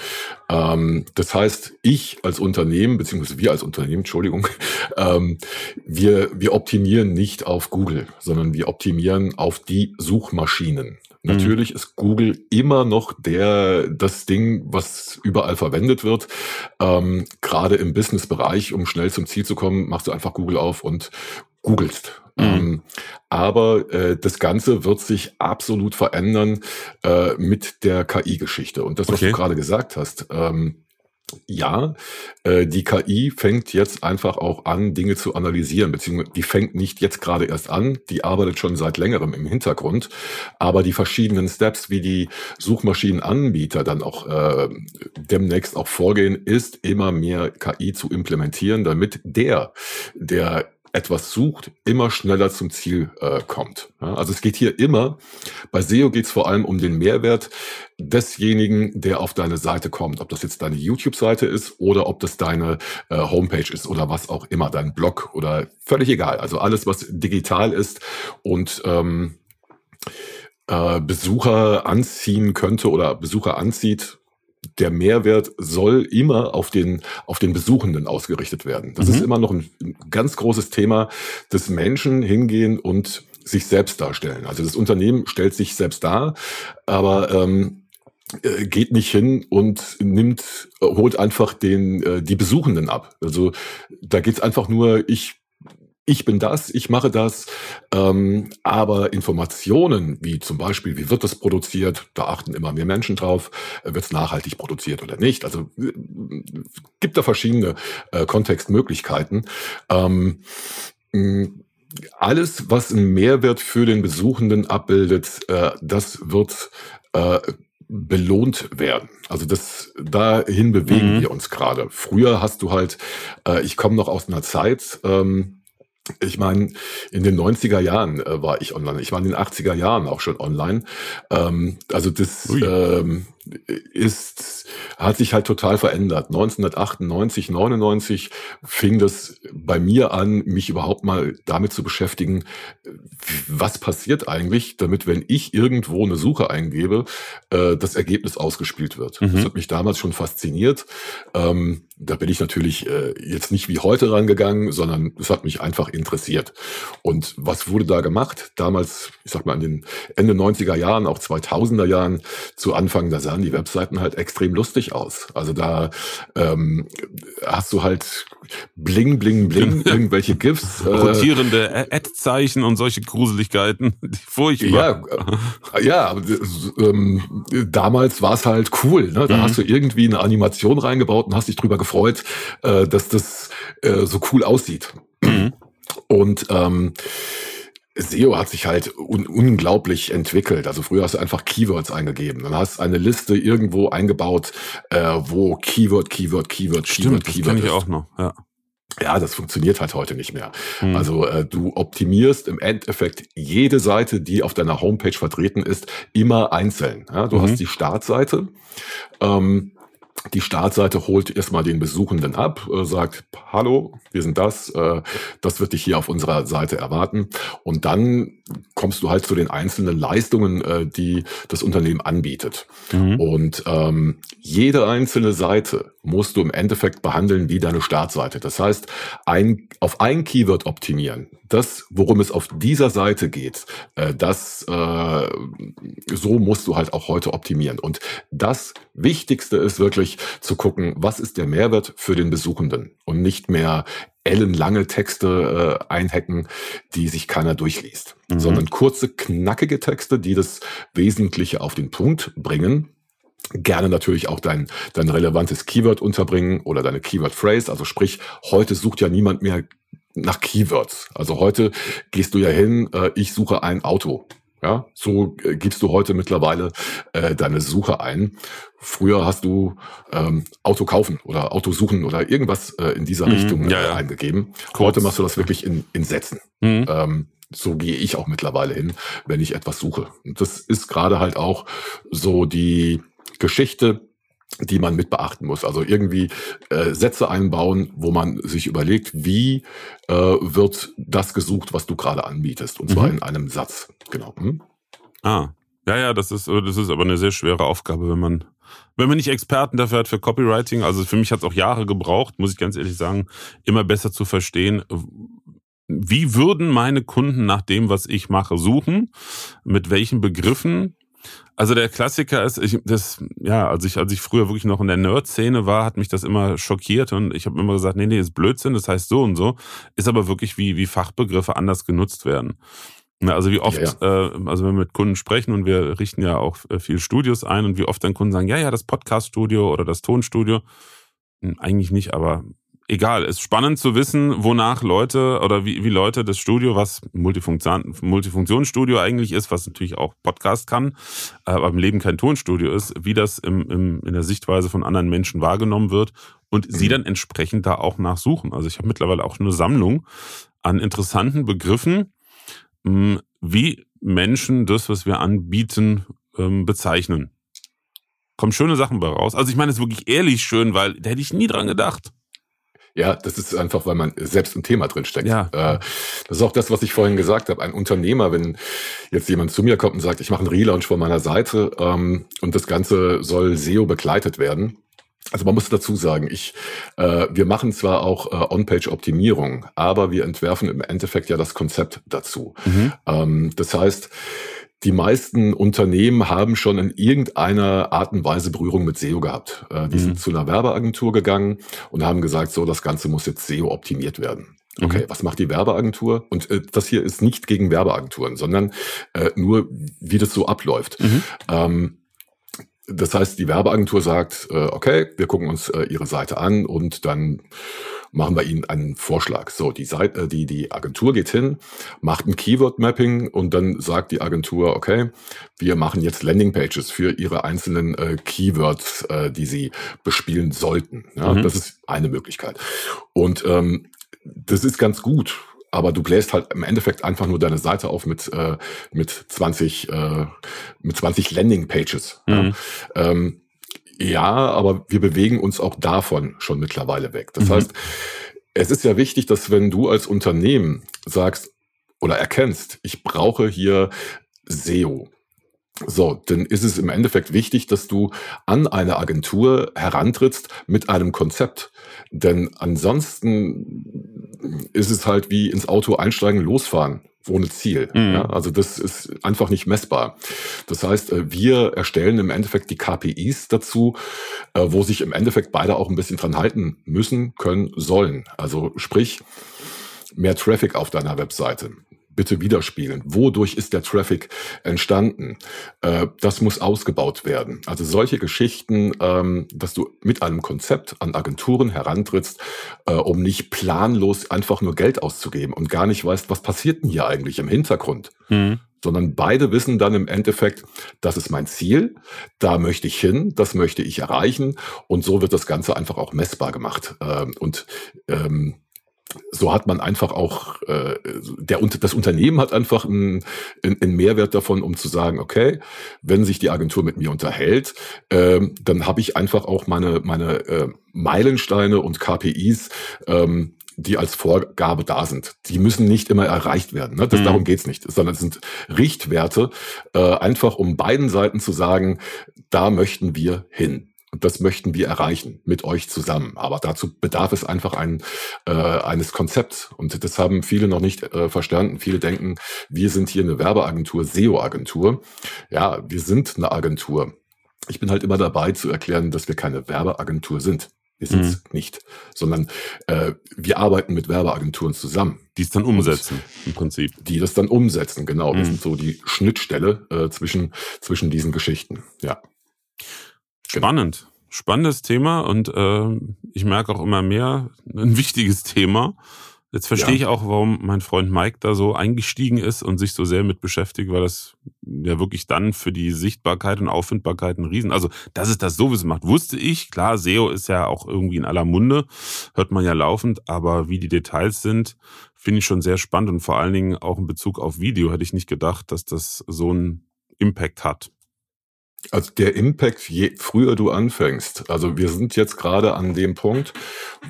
Ähm, das heißt, ich als Unternehmen, beziehungsweise wir als Unternehmen, Entschuldigung, ähm, wir, wir optimieren nicht auf Google, sondern wir optimieren auf die Suchmaschinen. Mhm. Natürlich ist Google immer noch der, das Ding, was überall verwendet wird. Ähm, Gerade im Business-Bereich, um schnell zum Ziel zu kommen, machst du einfach Google auf und googelst. Mhm. Ähm, aber äh, das Ganze wird sich absolut verändern äh, mit der KI-Geschichte. Und das, was okay. du gerade gesagt hast, ähm, ja, äh, die KI fängt jetzt einfach auch an, Dinge zu analysieren, beziehungsweise die fängt nicht jetzt gerade erst an, die arbeitet schon seit längerem im Hintergrund, aber die verschiedenen Steps, wie die Suchmaschinenanbieter dann auch äh, demnächst auch vorgehen, ist immer mehr KI zu implementieren, damit der, der etwas sucht, immer schneller zum Ziel äh, kommt. Ja, also es geht hier immer, bei SEO geht es vor allem um den Mehrwert desjenigen, der auf deine Seite kommt. Ob das jetzt deine YouTube-Seite ist oder ob das deine äh, Homepage ist oder was auch immer, dein Blog oder völlig egal. Also alles, was digital ist und ähm, äh, Besucher anziehen könnte oder Besucher anzieht, der Mehrwert soll immer auf den, auf den Besuchenden ausgerichtet werden. Das mhm. ist immer noch ein, ein ganz großes Thema, dass Menschen hingehen und sich selbst darstellen. Also das Unternehmen stellt sich selbst dar, aber ähm, äh, geht nicht hin und nimmt, holt einfach den, äh, die Besuchenden ab. Also da geht's einfach nur, ich ich bin das, ich mache das, ähm, aber Informationen wie zum Beispiel, wie wird das produziert, da achten immer mehr Menschen drauf, äh, wird es nachhaltig produziert oder nicht. Also äh, gibt da verschiedene äh, Kontextmöglichkeiten. Ähm, alles, was einen Mehrwert für den Besuchenden abbildet, äh, das wird äh, belohnt werden. Also das dahin bewegen mhm. wir uns gerade. Früher hast du halt, äh, ich komme noch aus einer Zeit, ähm, ich meine, in den 90er Jahren äh, war ich online. Ich war in den 80er Jahren auch schon online. Ähm, also das ähm, ist, hat sich halt total verändert. 1998, 99 fing das bei mir an, mich überhaupt mal damit zu beschäftigen, was passiert eigentlich, damit, wenn ich irgendwo eine Suche eingebe, äh, das Ergebnis ausgespielt wird. Mhm. Das hat mich damals schon fasziniert. Ähm, da bin ich natürlich äh, jetzt nicht wie heute rangegangen, sondern es hat mich einfach interessiert. Und was wurde da gemacht? Damals, ich sag mal, in den Ende 90er Jahren, auch 2000er Jahren, zu Anfang, da sahen die Webseiten halt extrem lustig aus. Also da ähm, hast du halt bling, bling, bling, irgendwelche GIFs. Äh, Rotierende Ad-Zeichen und solche Gruseligkeiten, die furchtbar. Ja, ja aber, ähm, damals war es halt cool. Ne? Da mhm. hast du irgendwie eine Animation reingebaut und hast dich drüber gefreut, äh, dass das äh, so cool aussieht. Mhm. Und ähm, SEO hat sich halt un unglaublich entwickelt. Also früher hast du einfach Keywords eingegeben. Dann hast eine Liste irgendwo eingebaut, äh, wo Keyword, Keyword, Keyword, Stimmt, Keyword, das Keyword kenne ich ist. auch noch. Ja. Ja, das funktioniert halt heute nicht mehr. Hm. Also äh, du optimierst im Endeffekt jede Seite, die auf deiner Homepage vertreten ist, immer einzeln. Ja, du Mhm. hast die Startseite. Ähm, die Startseite holt erstmal den Besuchenden ab, äh, sagt, hallo, wir sind das, äh, das wird dich hier auf unserer Seite erwarten. Und dann kommst du halt zu den einzelnen Leistungen, äh, die das Unternehmen anbietet. Mhm. Und ähm, jede einzelne Seite musst du im Endeffekt behandeln wie deine Startseite. Das heißt, ein, auf ein Keyword optimieren. Das, worum es auf dieser Seite geht, äh, das äh, so musst du halt auch heute optimieren. Und das Wichtigste ist wirklich zu gucken, was ist der Mehrwert für den Besuchenden und nicht mehr ellenlange Texte äh, einhacken, die sich keiner durchliest, Mhm. sondern kurze, knackige Texte, die das Wesentliche auf den Punkt bringen. Gerne natürlich auch dein, dein relevantes Keyword unterbringen oder deine Keyword Phrase. Also sprich, heute sucht ja niemand mehr nach Keywords. Also heute gehst du ja hin, äh, ich suche ein Auto. Ja, so äh, gibst du heute mittlerweile äh, deine Suche ein. Früher hast du ähm, Auto kaufen oder Auto suchen oder irgendwas äh, in dieser Mhm, Richtung ja, äh, ja. eingegeben. Kurz. Heute machst du das wirklich in, in Sätzen. Mhm. Ähm, so gehe ich auch mittlerweile hin, wenn ich etwas suche. Und das ist gerade halt auch so die Geschichte, die man mit beachten muss. Also irgendwie äh, Sätze einbauen, wo man sich überlegt, wie äh, wird das gesucht, was du gerade anbietest. Und zwar Mhm. in einem Satz. Genau. Hm? Ah. Ja, ja, das ist, das ist aber eine sehr schwere Aufgabe, wenn man, wenn man nicht Experten dafür hat für Copywriting. Also für mich hat es auch Jahre gebraucht, muss ich ganz ehrlich sagen, immer besser zu verstehen, wie würden meine Kunden nach dem, was ich mache, suchen? Mit welchen Begriffen? Also der Klassiker ist, ich, das, ja, als ich, als ich früher wirklich noch in der Nerd-Szene war, hat mich das immer schockiert und ich habe immer gesagt, nee, nee, ist Blödsinn, das heißt so und so, ist aber wirklich wie, wie Fachbegriffe anders genutzt werden. Na, Also wie oft, Ja, Äh, also wenn wir mit Kunden sprechen und wir richten ja auch äh, viel Studios ein und wie oft dann Kunden sagen, ja, ja, das Podcast-Studio oder das Tonstudio. Hm, Eigentlich nicht, aber egal. Ist spannend zu wissen, wonach Leute oder wie, wie Leute das Studio, was Multifunktion, Multifunktionsstudio eigentlich ist, was natürlich auch Podcast kann, äh, aber im Leben kein Tonstudio ist, wie das im, im, in der Sichtweise von anderen Menschen wahrgenommen wird und sie Mhm. dann entsprechend da auch nachsuchen. Also ich habe mittlerweile auch eine Sammlung an interessanten Begriffen, wie Menschen das, was wir anbieten, ähm, bezeichnen. Kommen schöne Sachen bei raus. Also ich meine es ist wirklich ehrlich schön, weil da hätte ich nie dran gedacht. Ja, das ist einfach, weil man selbst im Thema drin steckt. Ja. Äh, das ist auch das, was ich vorhin gesagt habe. Ein Unternehmer, wenn jetzt jemand zu mir kommt und sagt, ich mache einen Relaunch von meiner Seite ähm, und das Ganze soll SEO begleitet werden. Also man muss dazu sagen, ich, äh, wir machen zwar auch äh, On-Page-Optimierung, aber wir entwerfen im Endeffekt ja das Konzept dazu. Mhm. Ähm, das heißt, die meisten Unternehmen haben schon in irgendeiner Art und Weise Berührung mit SEO gehabt. Äh, die Mhm. sind zu einer Werbeagentur gegangen und haben gesagt, so, das Ganze muss jetzt SEO optimiert werden. Okay, Mhm. was macht die Werbeagentur? Und äh, das hier ist nicht gegen Werbeagenturen, sondern äh, nur, wie das so abläuft. Mhm. Ähm, das heißt, die Werbeagentur sagt, äh, okay, wir gucken uns äh, Ihre Seite an und dann machen wir Ihnen einen Vorschlag. So, die Seite, äh, die, die Agentur geht hin, macht ein Keyword-Mapping und dann sagt die Agentur, okay, wir machen jetzt Landingpages für Ihre einzelnen äh, Keywords, äh, die Sie bespielen sollten. Ja, Mhm. Das ist eine Möglichkeit. Und ähm, das ist ganz gut. Aber du bläst halt im Endeffekt einfach nur deine Seite auf mit, äh, mit 20, äh, mit 20 Landingpages. Ja. Mhm. Ähm, ja, aber wir bewegen uns auch davon schon mittlerweile weg. Das Mhm. heißt, es ist ja wichtig, dass wenn du als Unternehmen sagst oder erkennst, ich brauche hier SEO, so, dann ist es im Endeffekt wichtig, dass du an eine Agentur herantrittst mit einem Konzept. Denn ansonsten ist es halt wie ins Auto einsteigen, losfahren ohne Ziel. Mhm. Ja, also das ist einfach nicht messbar. Das heißt, äh, wir erstellen im Endeffekt die KPIs dazu, äh, wo sich im Endeffekt beide auch ein bisschen dran halten müssen, können, sollen. Also sprich, mehr Traffic auf deiner Webseite, bitte widerspiegeln. Wodurch ist der Traffic entstanden? Äh, das muss ausgebaut werden. Also solche Geschichten, ähm, dass du mit einem Konzept an Agenturen herantrittst, äh, um nicht planlos einfach nur Geld auszugeben und gar nicht weißt, was passiert denn hier eigentlich im Hintergrund. Mhm sondern beide wissen dann im Endeffekt, das ist mein Ziel, da möchte ich hin, das möchte ich erreichen und so wird das Ganze einfach auch messbar gemacht. Ähm, und ähm, so hat man einfach auch, äh, der, das Unternehmen hat einfach einen, einen Mehrwert davon, um zu sagen, okay, wenn sich die Agentur mit mir unterhält, äh, dann habe ich einfach auch meine, meine äh, Meilensteine und KPIs, ähm, die als Vorgabe da sind. Die müssen nicht immer erreicht werden. Ne? Das, mhm. Darum geht's nicht, sondern es sind Richtwerte, äh, einfach um beiden Seiten zu sagen, da möchten wir hin. Und das möchten wir erreichen mit euch zusammen. Aber dazu bedarf es einfach ein, äh, eines Konzepts. Und das haben viele noch nicht äh, verstanden. Viele denken, wir sind hier eine Werbeagentur, SEO-Agentur. Ja, wir sind eine Agentur. Ich bin halt immer dabei zu erklären, dass wir keine Werbeagentur sind. Wir sind es mhm. nicht, sondern äh, wir arbeiten mit Werbeagenturen zusammen. Die es dann umsetzen, im Prinzip. Die das dann umsetzen, genau. Mhm. Wir sind so die Schnittstelle äh, zwischen, zwischen diesen Geschichten, ja. Spannend. Genau. Spannendes Thema und äh, ich merke auch immer mehr, ein wichtiges Thema. Jetzt verstehe ja. ich auch, warum mein Freund Mike da so eingestiegen ist und sich so sehr mit beschäftigt, weil das ja wirklich dann für die Sichtbarkeit und Auffindbarkeit ein Riesen, also dass es das sowieso macht, wusste ich. Klar, SEO ist ja auch irgendwie in aller Munde, hört man ja laufend, aber wie die Details sind, finde ich schon sehr spannend und vor allen Dingen auch in Bezug auf Video hätte ich nicht gedacht, dass das so einen Impact hat. Also der Impact, je früher du anfängst. Also wir sind jetzt gerade an dem Punkt,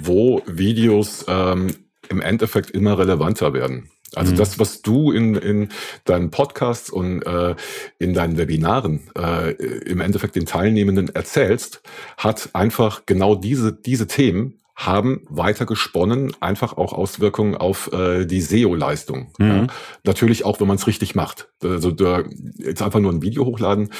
wo Videos ähm, im Endeffekt immer relevanter werden. Also mhm. das, was du in, in deinen Podcasts und äh, in deinen Webinaren äh, im Endeffekt den Teilnehmenden erzählst, hat einfach genau diese, diese Themen haben weiter gesponnen, einfach auch Auswirkungen auf äh, die SEO-Leistung. Mhm. Ja. Natürlich auch, wenn man es richtig macht. Also da, jetzt einfach nur ein Video hochladen,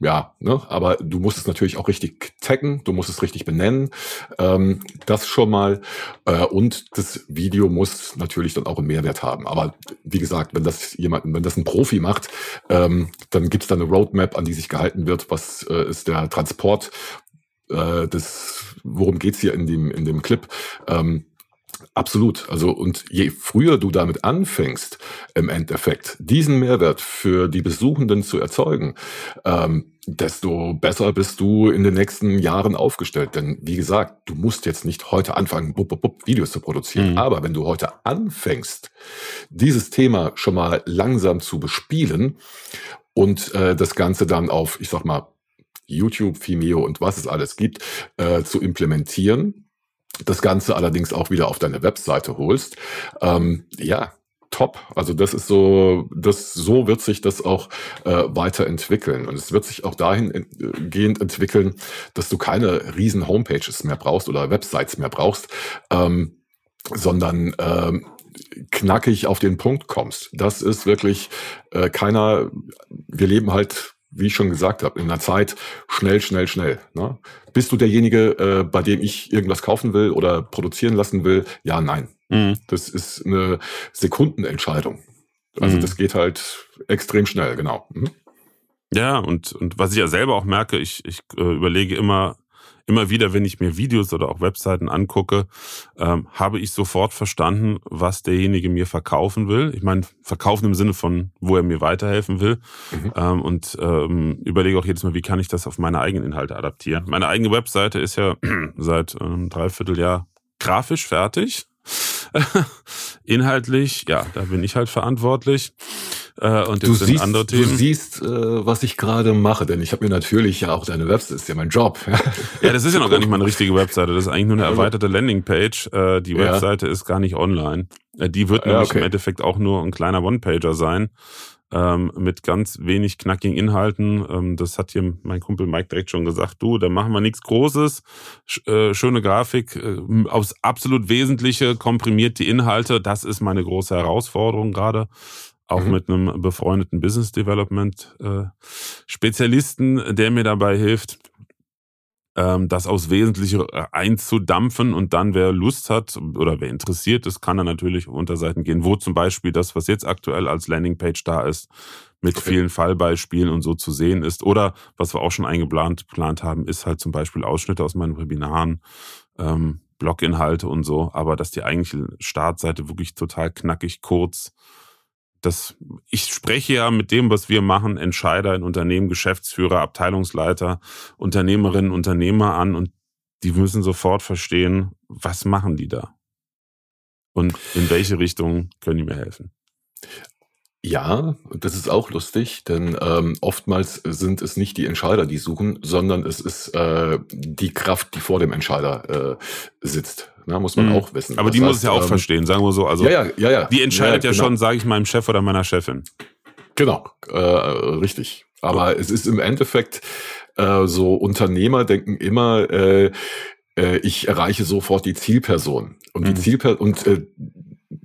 ja, ne, aber du musst es natürlich auch richtig taggen, du musst es richtig benennen. Ähm, das schon mal. Äh, und das Video muss natürlich dann auch einen Mehrwert haben. Aber wie gesagt, wenn das jemand, wenn das ein Profi macht, ähm, dann gibt's da eine Roadmap, an die sich gehalten wird. Was äh, ist der Transport? Äh, des, worum geht's hier in dem, in dem Clip? Ähm, Absolut. Also und je früher du damit anfängst, im Endeffekt diesen Mehrwert für die Besuchenden zu erzeugen, ähm, desto besser bist du in den nächsten Jahren aufgestellt. Denn wie gesagt, du musst jetzt nicht heute anfangen, bup, bup, bup, Videos zu produzieren. Mhm. Aber wenn du heute anfängst, dieses Thema schon mal langsam zu bespielen und äh, das Ganze dann auf, ich sag mal, YouTube, Vimeo und was es alles gibt, äh, zu implementieren, das Ganze allerdings auch wieder auf deine Webseite holst, ähm, ja, top. Also das ist so, das so wird sich das auch äh, weiterentwickeln und es wird sich auch dahingehend äh, entwickeln, dass du keine riesen Homepages mehr brauchst oder Websites mehr brauchst, ähm, sondern ähm, knackig auf den Punkt kommst. Das ist wirklich äh, keiner. Wir leben halt wie ich schon gesagt habe, in einer Zeit schnell, schnell, schnell. Ne? Bist du derjenige, äh, bei dem ich irgendwas kaufen will oder produzieren lassen will? Ja, nein. Mhm. Das ist eine Sekundenentscheidung. Also mhm. das geht halt extrem schnell, genau. Mhm. Ja, und, und was ich ja selber auch merke, ich, ich äh, überlege immer, immer wieder, wenn ich mir Videos oder auch Webseiten angucke, ähm, habe ich sofort verstanden, was derjenige mir verkaufen will. Ich meine, verkaufen im Sinne von, wo er mir weiterhelfen will. Mhm. Ähm, und ähm, überlege auch jedes Mal, wie kann ich das auf meine eigenen Inhalte adaptieren. Meine eigene Webseite ist ja seit einem Dreivierteljahr grafisch fertig. Inhaltlich, ja, da bin ich halt verantwortlich. Äh, und du siehst, andere Themen. Du siehst, äh, was ich gerade mache, denn ich habe mir natürlich ja auch deine Website, das ist ja mein Job. ja, das ist ja noch gar nicht mal eine richtige Webseite, das ist eigentlich nur eine also erweiterte Landingpage. Äh, die Webseite ja. ist gar nicht online. Äh, die wird nämlich ja, okay. im Endeffekt auch nur ein kleiner One-Pager sein. Ähm, mit ganz wenig knackigen Inhalten. Ähm, das hat hier mein Kumpel Mike direkt schon gesagt. Du, da machen wir nichts Großes. Sch äh, schöne Grafik, äh, aufs absolut Wesentliche komprimiert die Inhalte. Das ist meine große Herausforderung gerade auch mhm. mit einem befreundeten Business Development äh, Spezialisten, der mir dabei hilft. ähm, das aufs Wesentliche äh, einzudampfen und dann wer Lust hat oder wer interessiert ist, kann dann natürlich auf Unterseiten gehen, wo zum Beispiel das, was jetzt aktuell als Landingpage da ist, mit okay. vielen Fallbeispielen und so zu sehen ist. Oder was wir auch schon eingeplant geplant haben, ist halt zum Beispiel Ausschnitte aus meinen Webinaren, ähm, Bloginhalte und so, aber dass die eigentliche Startseite wirklich total knackig kurz das, ich spreche ja mit dem, was wir machen, Entscheider in Unternehmen, Geschäftsführer, Abteilungsleiter, Unternehmerinnen, Unternehmer an und die müssen sofort verstehen, was machen die da? Und in welche Richtung können die mir helfen? Ja, das ist auch lustig, denn ähm, oftmals sind es nicht die Entscheider, die suchen, sondern es ist äh, die Kraft, die vor dem Entscheider äh, sitzt. Na, muss man mhm. auch wissen. Aber das die heißt, muss es ja auch ähm, verstehen, sagen wir so. Also ja, ja, ja, ja. Die entscheidet ja, ja genau. schon, sage ich meinem Chef oder meiner Chefin. Genau, äh, richtig. Aber es ist im Endeffekt äh, so, Unternehmer denken immer, äh, äh, ich erreiche sofort die Zielperson. Und die mhm. Zielperson und äh,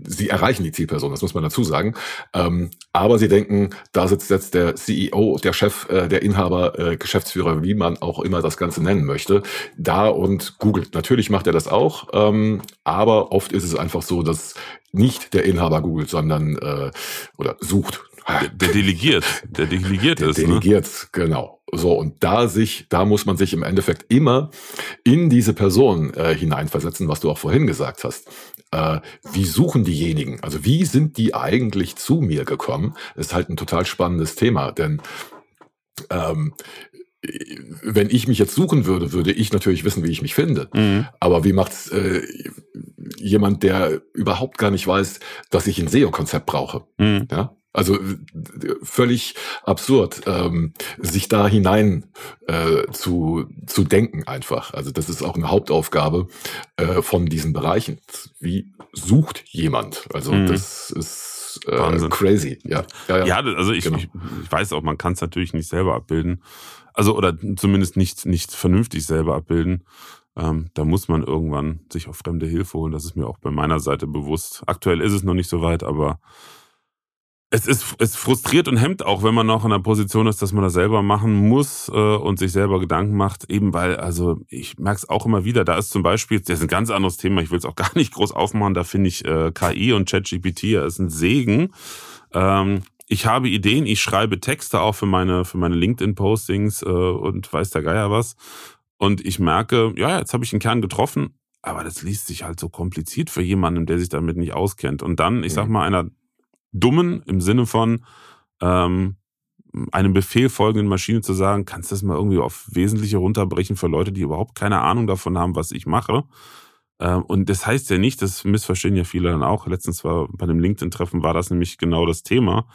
sie erreichen die Zielperson, das muss man dazu sagen. Ähm, aber sie denken, da sitzt jetzt der CEO, der Chef, äh, der Inhaber, äh, Geschäftsführer, wie man auch immer das Ganze nennen möchte, da und googelt. Natürlich macht er das auch, ähm, aber oft ist es einfach so, dass nicht der Inhaber googelt, sondern äh, oder sucht. Der, der delegiert, der delegiert der ist. Ne? Delegiert, ne? genau. So, und da sich, da muss man sich im Endeffekt immer in diese Person äh, hineinversetzen, was du auch vorhin gesagt hast äh, wie suchen diejenigen? Also wie sind die eigentlich zu mir gekommen? Das ist halt ein total spannendes Thema, denn ähm, wenn ich mich jetzt suchen würde, würde ich natürlich wissen, wie ich mich finde. Mhm. Aber wie macht's äh, jemand, der überhaupt gar nicht weiß, dass ich ein SEO-Konzept brauche? Mhm. Ja? Also völlig absurd, ähm, sich da hinein äh, zu, zu denken einfach. Also das ist auch eine Hauptaufgabe äh, von diesen Bereichen. Wie sucht jemand? Also mhm. das ist äh, crazy. Ja, ja, ja. ja also ich, genau. ich, ich weiß auch, man kann es natürlich nicht selber abbilden. Also oder zumindest nicht, nicht vernünftig selber abbilden. Ähm, da muss man irgendwann sich auf fremde Hilfe holen. Das ist mir auch bei meiner Seite bewusst. Aktuell ist es noch nicht so weit, aber es ist es frustriert und hemmt auch, wenn man noch in der Position ist, dass man das selber machen muss äh, und sich selber Gedanken macht, eben weil, also ich merke es auch immer wieder, da ist zum Beispiel, das ist ein ganz anderes Thema, ich will es auch gar nicht groß aufmachen, da finde ich äh, KI und ChatGPT ja ist ein Segen. Ähm, ich habe Ideen, ich schreibe Texte auch für meine, für meine LinkedIn-Postings äh, und weiß der Geier was. Und ich merke, ja, jetzt habe ich einen Kern getroffen, aber das liest sich halt so kompliziert für jemanden, der sich damit nicht auskennt. Und dann, ich sag mhm. mal, einer dummen im Sinne von ähm, einem Befehl folgenden Maschine zu sagen, kannst du das mal irgendwie auf Wesentliche runterbrechen für Leute, die überhaupt keine Ahnung davon haben, was ich mache. Ähm, und das heißt ja nicht, das missverstehen ja viele dann auch. Letztens war bei dem LinkedIn-Treffen war das nämlich genau das Thema.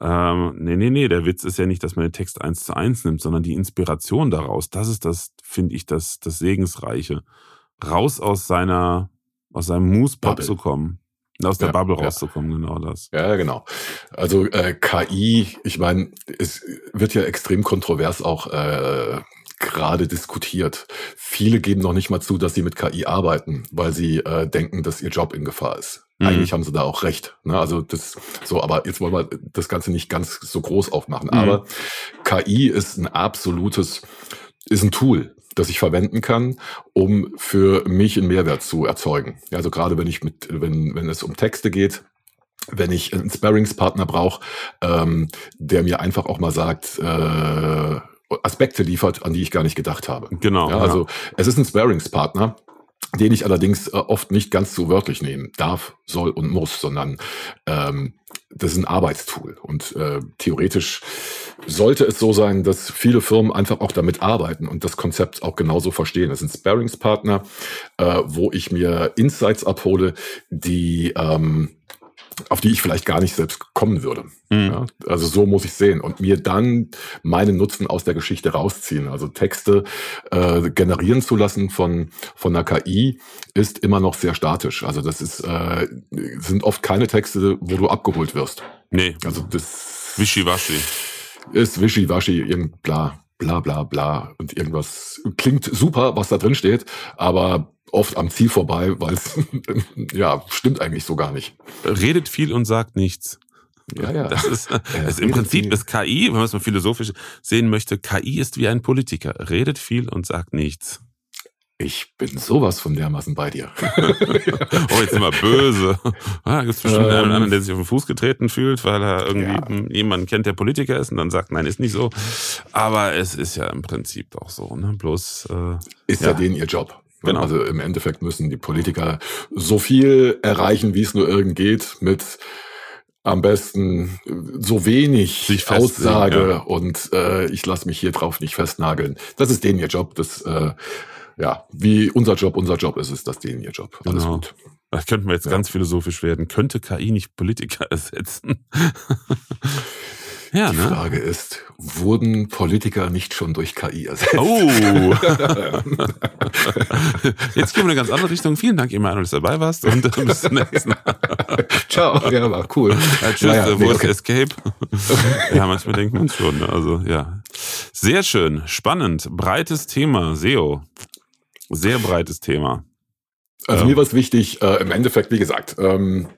Ähm, nee, nee, nee, der Witz ist ja nicht, dass man den Text eins zu eins nimmt, sondern die Inspiration daraus. Das ist das, finde ich, das, das Segensreiche. Raus aus seiner, aus seinem Moosepop zu kommen. Aus der ja, Bubble rauszukommen, ja. genau das. Ja, genau. Also äh, KI, ich meine, es wird ja extrem kontrovers auch äh, gerade diskutiert. Viele geben noch nicht mal zu, dass sie mit KI arbeiten, weil sie äh, denken, dass ihr Job in Gefahr ist. Mhm. Eigentlich haben sie da auch recht. Ne? Also das so, aber jetzt wollen wir das Ganze nicht ganz so groß aufmachen. Mhm. Aber KI ist ein absolutes, ist ein Tool das ich verwenden kann, um für mich einen Mehrwert zu erzeugen. Also gerade wenn ich mit, wenn, wenn es um Texte geht, wenn ich einen Sparringspartner brauche, ähm, der mir einfach auch mal sagt, äh, Aspekte liefert, an die ich gar nicht gedacht habe. Genau. Ja, also ja. es ist ein Sparringspartner, den ich allerdings äh, oft nicht ganz so wörtlich nehmen darf, soll und muss, sondern ähm, das ist ein Arbeitstool. Und äh, theoretisch sollte es so sein, dass viele Firmen einfach auch damit arbeiten und das Konzept auch genauso verstehen. Das sind Sparingspartner, äh, wo ich mir Insights abhole, die ähm, auf die ich vielleicht gar nicht selbst kommen würde. Mhm. Ja, also so muss ich sehen und mir dann meinen Nutzen aus der Geschichte rausziehen. Also Texte äh, generieren zu lassen von von einer KI ist immer noch sehr statisch. Also das ist äh, sind oft keine Texte, wo du abgeholt wirst. Nee. Also das Wischiwaschi. Ist Wischiwaschi, irgend bla bla bla bla und irgendwas klingt super, was da drin steht, aber oft am Ziel vorbei, weil es ja stimmt eigentlich so gar nicht. Redet viel und sagt nichts. Ja, ja. Das ist, das ist im Prinzip ist KI, wenn man es mal philosophisch sehen möchte, KI ist wie ein Politiker, redet viel und sagt nichts. Ich bin sowas von dermaßen bei dir. oh, jetzt sind wir böse. Ah, Gibt es bestimmt ähm, einen anderen, der sich auf den Fuß getreten fühlt, weil er irgendwie ja. jemanden kennt, der Politiker ist und dann sagt, nein, ist nicht so. Aber es ist ja im Prinzip auch so. Ne? Bloß äh, ist ja. ja denen ihr Job. Genau. Also im Endeffekt müssen die Politiker so viel erreichen, wie es nur irgend geht, mit am besten so wenig Aussage ja. und äh, ich lasse mich hier drauf nicht festnageln. Das ist denen ihr Job. Das äh, ja, wie unser Job, unser Job ist es, das denen ihr Job. Alles genau. gut. Da könnten wir jetzt ja. ganz philosophisch werden. Könnte KI nicht Politiker ersetzen? ja, Die ne? Frage ist, wurden Politiker nicht schon durch KI ersetzt? Oh! jetzt gehen wir in eine ganz andere Richtung. Vielen Dank, Emanuel, dass du dabei warst und bis zum nächsten Mal. Ciao. Ja, war cool. Ja, tschüss, naja, wo nee, ist okay. Escape? ja, manchmal denkt man schon. Ne? Also, ja. Sehr schön, spannend, breites Thema, SEO. Sehr breites Thema. Also ähm. mir war es wichtig, äh, im Endeffekt, wie gesagt, ähm,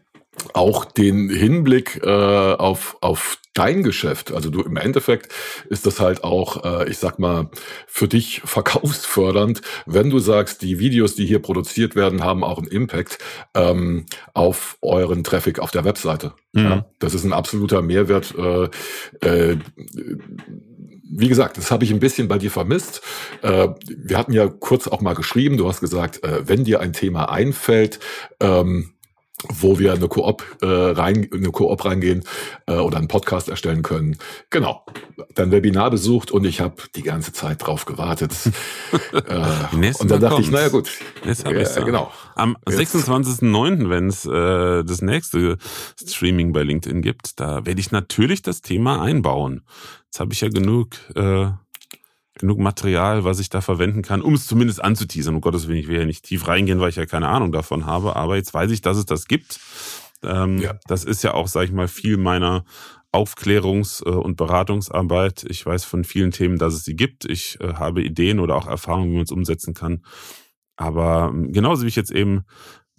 auch den Hinblick äh, auf, auf dein Geschäft. Also du im Endeffekt ist das halt auch, äh, ich sag mal, für dich verkaufsfördernd, wenn du sagst, die Videos, die hier produziert werden, haben auch einen Impact ähm, auf euren Traffic auf der Webseite. Mhm. Ja, das ist ein absoluter Mehrwert. Äh, äh, wie gesagt, das habe ich ein bisschen bei dir vermisst. Äh, wir hatten ja kurz auch mal geschrieben, du hast gesagt, äh, wenn dir ein Thema einfällt, ähm, wo wir eine Koop äh, rein, eine Koop reingehen äh, oder einen Podcast erstellen können. Genau. Dein Webinar besucht und ich habe die ganze Zeit drauf gewartet. äh, und dann dachte ich, naja gut. Jetzt hab ja, genau. Am 26.09., wenn es äh, das nächste Streaming bei LinkedIn gibt, da werde ich natürlich das Thema einbauen. Jetzt habe ich ja genug äh, genug Material, was ich da verwenden kann, um es zumindest anzuteasern. Um Gottes Willen, ich will ja nicht tief reingehen, weil ich ja keine Ahnung davon habe, aber jetzt weiß ich, dass es das gibt. Ähm, ja. Das ist ja auch, sag ich mal, viel meiner Aufklärungs- äh, und Beratungsarbeit. Ich weiß von vielen Themen, dass es sie gibt. Ich äh, habe Ideen oder auch Erfahrungen, wie man es umsetzen kann. Aber ähm, genauso wie ich jetzt eben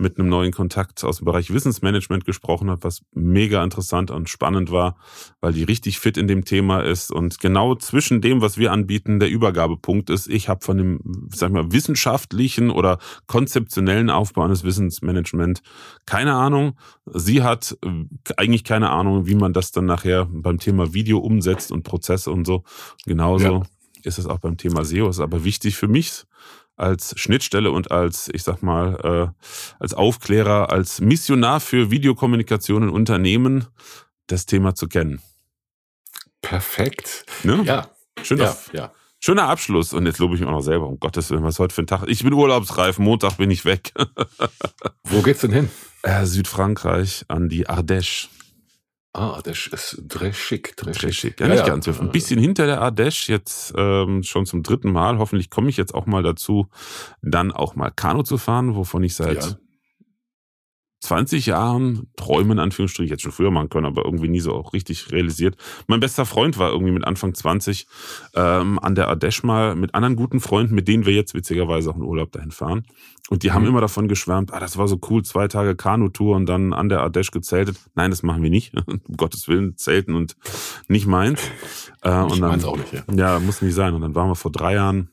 mit einem neuen Kontakt aus dem Bereich Wissensmanagement gesprochen habe, was mega interessant und spannend war, weil die richtig fit in dem Thema ist und genau zwischen dem, was wir anbieten, der Übergabepunkt ist. Ich habe von dem, sag ich mal, wissenschaftlichen oder konzeptionellen Aufbau eines Wissensmanagement keine Ahnung. Sie hat äh, eigentlich keine Ahnung, wie man das dann nachher beim Thema Video umsetzt und Prozesse und so. Genauso ja. ist es auch beim Thema SEO. Ist aber wichtig für mich, als Schnittstelle und als, ich sag mal, äh, als Aufklärer, als Missionar für Videokommunikation in Unternehmen das Thema zu kennen. Perfekt. Ne? Ja. Schöner, ja, ja. schöner Abschluss. Und jetzt lobe ich mich auch noch selber. Um Gottes Willen, was heute für ein Tag. Ich bin urlaubsreif. Montag bin ich weg. Wo geht's denn hin? Äh, Südfrankreich an die Ardèche. Ah, das ist très schick. Ja, ja, nicht ja. ganz. Ein bisschen hinter der Ardèche, jetzt ähm, schon zum dritten Mal. Hoffentlich komme ich jetzt auch mal dazu, dann auch mal Kanu zu fahren, wovon ich seit ja. 20 Jahren träumen, in Anführungsstrichen, jetzt schon früher machen können, aber irgendwie nie so auch richtig realisiert. Mein bester Freund war irgendwie mit Anfang 20 ähm, an der Ardèche mal mit anderen guten Freunden, mit denen wir jetzt witzigerweise auch in Urlaub dahin fahren. Und die mhm. haben immer davon geschwärmt, ah, das war so cool, zwei Tage Kanutour und dann an der Ardèche gezeltet. Nein, das machen wir nicht. um Gottes Willen, zelten und nicht meins. Äh, ich und dann, auch nicht, ja. Ja, muss nicht sein. Und dann waren wir vor drei Jahren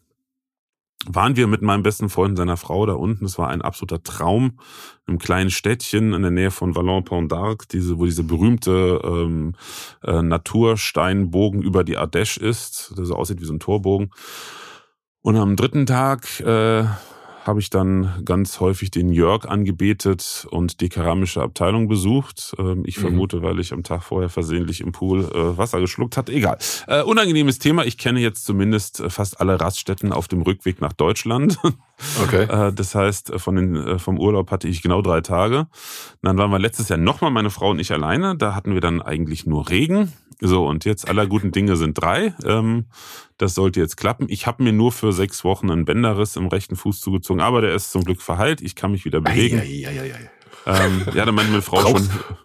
waren wir mit meinem besten Freund und seiner Frau da unten. Es war ein absoluter Traum. Im kleinen Städtchen in der Nähe von Vallon-Pont d'Arc, diese, wo diese berühmte ähm, äh, Natursteinbogen über die Ardèche ist, der so aussieht wie so ein Torbogen. Und am dritten Tag äh, habe ich dann ganz häufig den Jörg angebetet und die keramische Abteilung besucht. Ähm, ich mhm. vermute, weil ich am Tag vorher versehentlich im Pool äh, Wasser geschluckt hatte. Egal. Äh, unangenehmes Thema. Ich kenne jetzt zumindest äh, fast alle Raststätten auf dem Rückweg nach Deutschland. Okay. Das heißt, von den, vom Urlaub hatte ich genau drei Tage. Dann waren wir letztes Jahr nochmal meine Frau und ich alleine. Da hatten wir dann eigentlich nur Regen. So, und jetzt aller guten Dinge sind drei. Ähm, das sollte jetzt klappen. Ich habe mir nur für sechs Wochen einen Bänderriss im rechten Fuß zugezogen, aber der ist zum Glück verheilt. Ich kann mich wieder bewegen. Ei, ei, ei, ähm, ja, da meinte meine Frau brauchst, schon.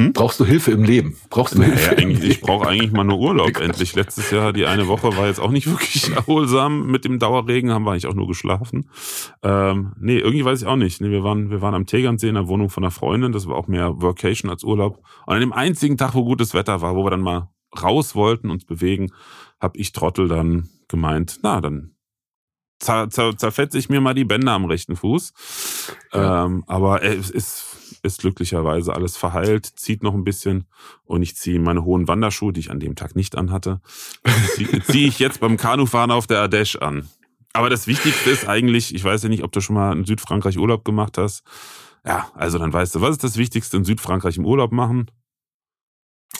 Hm? Brauchst du Hilfe im Leben? Brauchst du naja, Hilfe? Eigentlich, ich brauche eigentlich mal nur Urlaub. Endlich letztes Jahr die eine Woche war jetzt auch nicht wirklich erholsam. Mit dem Dauerregen haben wir eigentlich auch nur geschlafen. Ähm, nee, irgendwie weiß ich auch nicht. Nee, wir waren, wir waren am Tegernsee in der Wohnung von einer Freundin. Das war auch mehr Workation als Urlaub. Und an dem einzigen Tag, wo gutes Wetter war, wo wir dann mal raus wollten, uns bewegen, habe ich Trottel dann gemeint, na, dann zer, zer, zerfetze ich mir mal die Bänder am rechten Fuß. Ja. Ähm, aber es ist ist glücklicherweise alles verheilt, zieht noch ein bisschen und ich ziehe meine hohen Wanderschuhe, die ich an dem Tag nicht anhatte, ziehe zieh ich jetzt beim Kanufahren auf der Ardèche an. Aber das Wichtigste ist eigentlich, ich weiß ja nicht, ob du schon mal in Südfrankreich Urlaub gemacht hast. Ja, also dann weißt du, was ist das Wichtigste in Südfrankreich im Urlaub machen?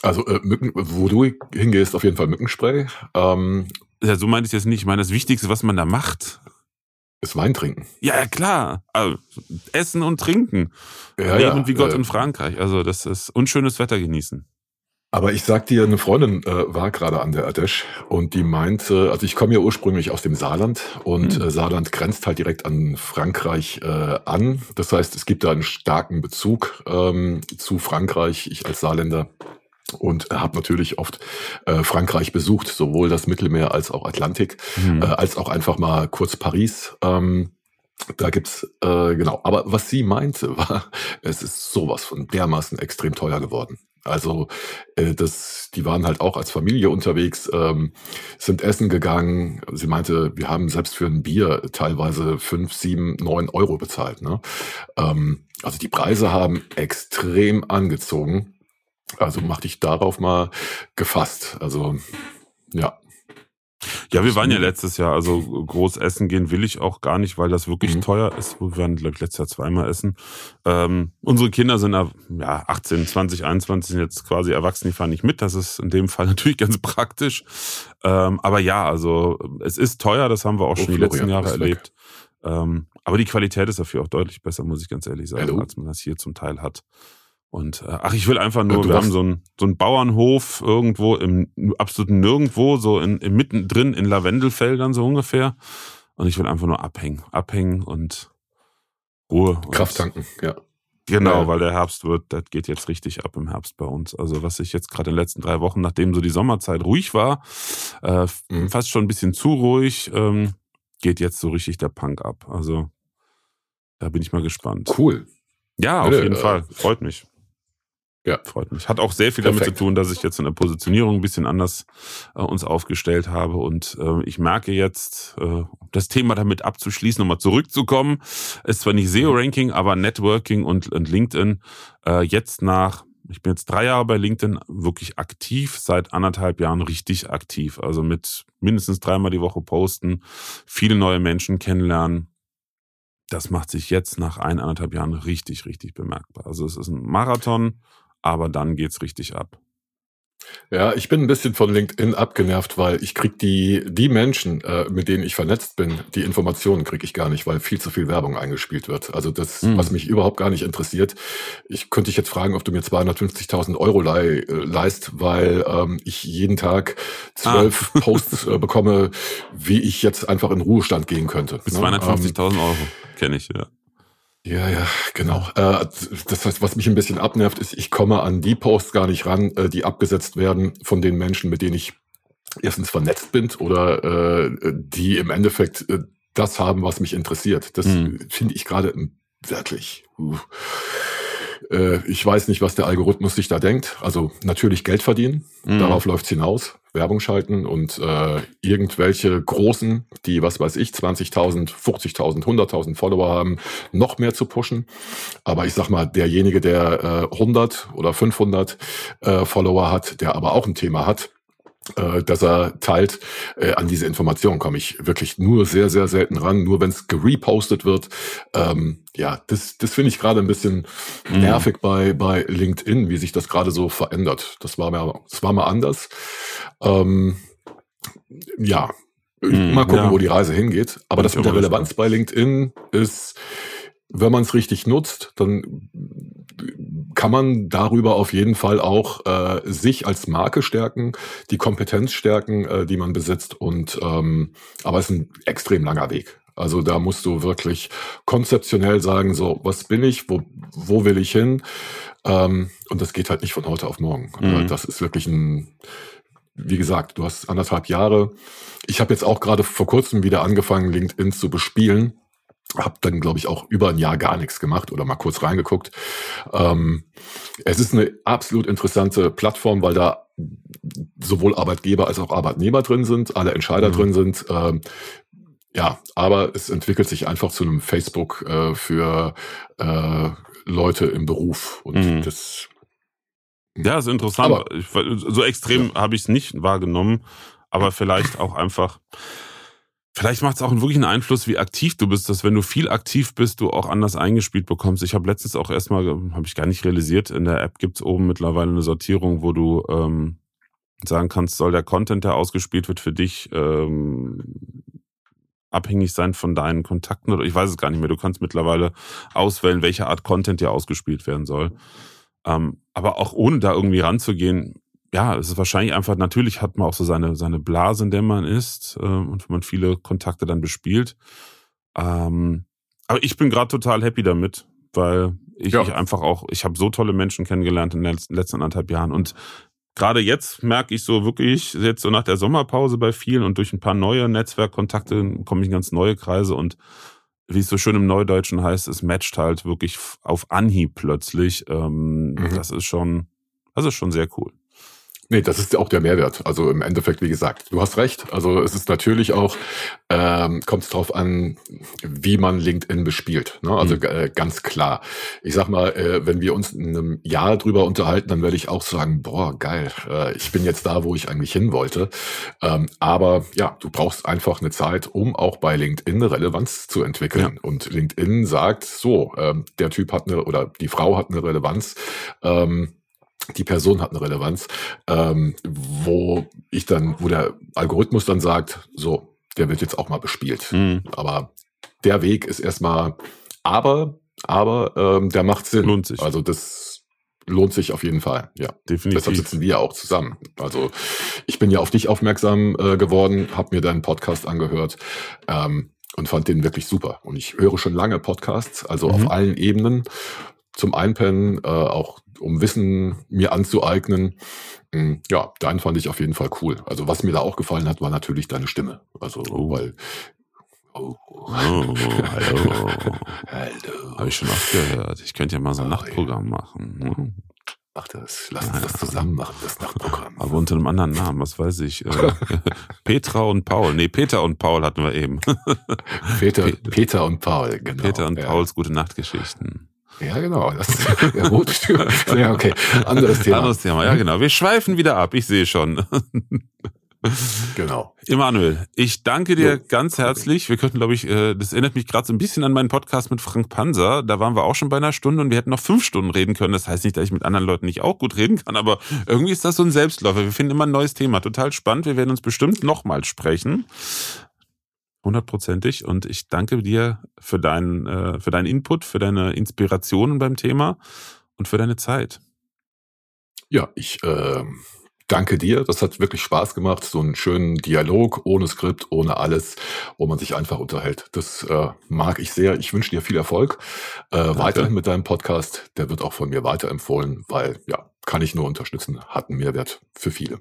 Also äh, Mücken, wo du hingehst, auf jeden Fall Mückenspray. Ähm, ja, so meine ich jetzt nicht. Ich meine, das Wichtigste, was man da macht, ist Wein trinken. Ja, klar. Also, essen und trinken. Ja, Leben ja, wie Gott äh, in Frankreich. Also das ist unschönes Wetter genießen. Aber ich sag dir, eine Freundin äh, war gerade an der Ardèche und die meinte, also ich komme ja ursprünglich aus dem Saarland und mhm. äh, Saarland grenzt halt direkt an Frankreich äh, an. Das heißt, es gibt da einen starken Bezug ähm, zu Frankreich. Ich als Saarländer und habe natürlich oft äh, Frankreich besucht, sowohl das Mittelmeer als auch Atlantik, mhm. äh, als auch einfach mal kurz Paris. Ähm, da gibt's äh, genau. Aber was sie meinte, war, es ist sowas von dermaßen extrem teuer geworden. Also äh, das, die waren halt auch als Familie unterwegs, ähm, sind essen gegangen. Sie meinte, wir haben selbst für ein Bier teilweise fünf, sieben, neun Euro bezahlt. Ne? Ähm, also die Preise haben extrem angezogen. Also mach dich darauf mal gefasst. Also ja. Ja, wir waren ja letztes Jahr, also groß essen gehen will ich auch gar nicht, weil das wirklich mhm. teuer ist. Wir waren, glaube ich, letztes Jahr zweimal essen. Ähm, unsere Kinder sind ja 18, 20, 21 sind jetzt quasi erwachsen, die fahren nicht mit. Das ist in dem Fall natürlich ganz praktisch. Ähm, aber ja, also es ist teuer, das haben wir auch oh, schon die letzten Jahre erlebt. Ähm, aber die Qualität ist dafür auch deutlich besser, muss ich ganz ehrlich sagen, Hello. als man das hier zum Teil hat. Und äh, ach, ich will einfach nur, ja, wir haben so einen so einen Bauernhof irgendwo im absoluten Nirgendwo, so in, in mittendrin in Lavendelfeldern so ungefähr. Und ich will einfach nur abhängen, abhängen und Ruhe. Kraft tanken, ja. Genau, ja. weil der Herbst wird, das geht jetzt richtig ab im Herbst bei uns. Also was ich jetzt gerade in den letzten drei Wochen, nachdem so die Sommerzeit ruhig war, äh, mhm. fast schon ein bisschen zu ruhig, ähm, geht jetzt so richtig der Punk ab. Also da bin ich mal gespannt. Cool. Ja, auf jeden äh, Fall. Freut mich. Ja. Freut mich. Hat auch sehr viel Perfekt. damit zu tun, dass ich jetzt in der Positionierung ein bisschen anders äh, uns aufgestellt habe. Und äh, ich merke jetzt, äh, das Thema damit abzuschließen, nochmal zurückzukommen, ist zwar nicht SEO-Ranking, aber Networking und, und LinkedIn äh, jetzt nach, ich bin jetzt drei Jahre bei LinkedIn wirklich aktiv, seit anderthalb Jahren richtig aktiv. Also mit mindestens dreimal die Woche posten, viele neue Menschen kennenlernen. Das macht sich jetzt nach ein, anderthalb Jahren richtig, richtig bemerkbar. Also es ist ein Marathon aber dann geht's richtig ab. Ja, ich bin ein bisschen von LinkedIn abgenervt, weil ich krieg die, die Menschen, äh, mit denen ich vernetzt bin, die Informationen krieg ich gar nicht, weil viel zu viel Werbung eingespielt wird. Also das, mhm. was mich überhaupt gar nicht interessiert. Ich könnte dich jetzt fragen, ob du mir 250.000 Euro leih, äh, leist, weil ähm, ich jeden Tag zwölf ah. Posts äh, bekomme, wie ich jetzt einfach in Ruhestand gehen könnte. Bis 250.000 ne? Euro kenne ich, ja. Ja, ja, genau. Äh, das heißt, was mich ein bisschen abnervt, ist, ich komme an die Posts gar nicht ran, äh, die abgesetzt werden von den Menschen, mit denen ich erstens vernetzt bin oder äh, die im Endeffekt das haben, was mich interessiert. Das hm. finde ich gerade wirklich. Uh, ich weiß nicht, was der Algorithmus sich da denkt. Also natürlich Geld verdienen, mhm. darauf läuft's hinaus. Werbung schalten und äh, irgendwelche Großen, die, was weiß ich, 20.000, 50.000, 100.000 Follower haben, noch mehr zu pushen. Aber ich sag mal, derjenige, der äh, 100 oder 500 äh, Follower hat, der aber auch ein Thema hat, äh, dass er teilt. Äh, an diese Informationen komme ich wirklich nur sehr, sehr selten ran, nur wenn es gerepostet wird. Ähm, ja, das, das finde ich gerade ein bisschen mhm. nervig bei, bei LinkedIn, wie sich das gerade so verändert. Das war mal, das war mal anders. Ähm, ja, mhm, mal gucken, ja. wo die Reise hingeht. Aber das mit der Relevanz bei LinkedIn ist, wenn man es richtig nutzt, dann kann man darüber auf jeden Fall auch äh, sich als Marke stärken, die Kompetenz stärken, äh, die man besitzt. Und ähm, aber es ist ein extrem langer Weg. Also da musst du wirklich konzeptionell sagen, so, was bin ich, wo, wo will ich hin? Ähm, und das geht halt nicht von heute auf morgen. Mhm. Das ist wirklich ein, wie gesagt, du hast anderthalb Jahre. Ich habe jetzt auch gerade vor kurzem wieder angefangen, LinkedIn zu bespielen. Hab dann, glaube ich, auch über ein Jahr gar nichts gemacht oder mal kurz reingeguckt. Ähm, es ist eine absolut interessante Plattform, weil da sowohl Arbeitgeber als auch Arbeitnehmer drin sind, alle Entscheider mhm. drin sind. Ähm, ja, aber es entwickelt sich einfach zu einem Facebook äh, für äh, Leute im Beruf und mhm. das. Ja, ist interessant. Aber, ich, so extrem ja. habe ich es nicht wahrgenommen, aber vielleicht auch einfach. Vielleicht macht es auch wirklich einen Einfluss, wie aktiv du bist, dass wenn du viel aktiv bist, du auch anders eingespielt bekommst. Ich habe letztens auch erstmal, habe ich gar nicht realisiert, in der App gibt's oben mittlerweile eine Sortierung, wo du ähm, sagen kannst, soll der Content, der ausgespielt wird, für dich ähm, abhängig sein von deinen Kontakten oder ich weiß es gar nicht mehr. Du kannst mittlerweile auswählen, welche Art Content dir ausgespielt werden soll. Ähm, aber auch ohne da irgendwie ranzugehen, ja, es ist wahrscheinlich einfach, natürlich hat man auch so seine, seine Blase, in der man ist äh, und wenn man viele Kontakte dann bespielt. Ähm, aber ich bin gerade total happy damit, weil ich, ja. ich einfach auch, ich habe so tolle Menschen kennengelernt in den letzten anderthalb Jahren und gerade jetzt merke ich so wirklich, jetzt so nach der Sommerpause bei vielen und durch ein paar neue Netzwerkkontakte komme ich in ganz neue Kreise und wie es so schön im Neudeutschen heißt, es matcht halt wirklich auf Anhieb plötzlich. Ähm, mhm. Das ist schon, das ist schon sehr cool. Nee, das ist auch der Mehrwert. Also im Endeffekt, wie gesagt, du hast recht. Also es ist natürlich auch, ähm, kommt es drauf an, wie man LinkedIn bespielt. Ne? Also mhm. äh, ganz klar. Ich sag mal, äh, wenn wir uns in einem Jahr drüber unterhalten, dann werde ich auch sagen, boah, geil, äh, ich bin jetzt da, wo ich eigentlich hin wollte. Ähm, aber ja, du brauchst einfach eine Zeit, um auch bei LinkedIn Relevanz zu entwickeln. Ja. Und LinkedIn sagt, so, ähm, der Typ hat eine oder die Frau hat eine Relevanz. Ähm, die Person hat eine Relevanz, ähm, wo ich dann, wo der Algorithmus dann sagt, so, der wird jetzt auch mal bespielt. Mhm. Aber der Weg ist erstmal, aber, aber ähm, der macht Sinn. Lohnt sich. Also das lohnt sich auf jeden Fall. Ja, definitiv. Deshalb sitzen wir auch zusammen. Also ich bin ja auf dich aufmerksam äh, geworden, habe mir deinen Podcast angehört. Ähm, und fand den wirklich super. Und ich höre schon lange Podcasts, also mhm. auf allen Ebenen. Zum Einpennen, äh, auch um Wissen mir anzueignen. Hm, ja, deinen fand ich auf jeden Fall cool. Also was mir da auch gefallen hat, war natürlich deine Stimme. Also oh. weil Oh, oh hallo. hallo. Habe ich schon oft gehört. Ich könnte ja mal so ein oh, Nachtprogramm ja. machen. Hm? Mach das. Lass uns das zusammen machen, das Nachtprogramm. Aber unter einem anderen Namen, was weiß ich. Äh, Petra und Paul. Nee, Peter und Paul hatten wir eben. Peter, Peter und Paul, genau. Peter und ja. Pauls gute Nachtgeschichten. Ja, genau. Das ist der rote. Ja, okay. Anderes Thema. Anderes Thema, ja, genau. Wir schweifen wieder ab. Ich sehe schon. Genau. Emanuel, ich danke dir jo. ganz herzlich. Wir könnten, glaube ich, äh, das erinnert mich gerade so ein bisschen an meinen Podcast mit Frank Panzer. Da waren wir auch schon bei einer Stunde und wir hätten noch fünf Stunden reden können. Das heißt nicht, dass ich mit anderen Leuten nicht auch gut reden kann, aber irgendwie ist das so ein Selbstläufer. Wir finden immer ein neues Thema. Total spannend. Wir werden uns bestimmt nochmal sprechen hundertprozentig. Und ich danke dir für deinen, äh, für deinen Input, für deine Inspirationen beim Thema und für deine Zeit. Ja, ich äh, danke dir. Das hat wirklich Spaß gemacht. So einen schönen Dialog, ohne Skript, ohne alles, wo man sich einfach unterhält. Das äh, mag ich sehr. Ich wünsche dir viel Erfolg äh, weiterhin mit deinem Podcast. Der wird auch von mir weiterempfohlen, weil ja, kann ich nur unterstützen, hat einen Mehrwert für viele.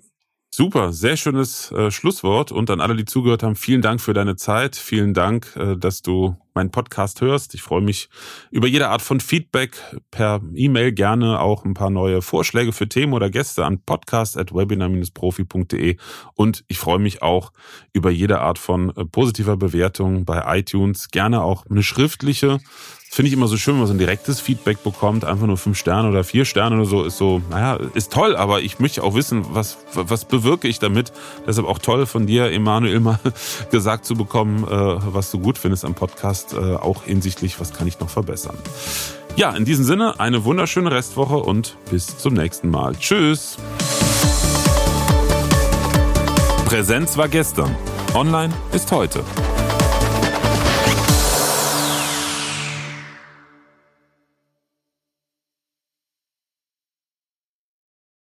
Super, sehr schönes äh, Schlusswort. Und an alle, die zugehört haben, vielen Dank für deine Zeit, vielen Dank, äh, dass du meinen Podcast hörst. Ich freue mich über jede Art von Feedback. Per E-Mail, gerne auch ein paar neue Vorschläge für Themen oder Gäste an podcast@webinar-profi.de und ich freue mich auch über jede Art von äh, positiver Bewertung bei iTunes, gerne auch eine schriftliche finde ich immer so schön, wenn man so ein direktes Feedback bekommt. Einfach nur fünf Sterne oder vier Sterne oder so ist so, naja, ist toll, aber ich möchte auch wissen, was, was bewirke ich damit. Deshalb auch toll von dir, Emanuel, mal gesagt zu bekommen, äh, was du gut findest am Podcast, äh, auch hinsichtlich, was kann ich noch verbessern. Ja, in diesem Sinne, eine wunderschöne Restwoche und bis zum nächsten Mal. Tschüss. Präsenz war gestern. Online ist heute.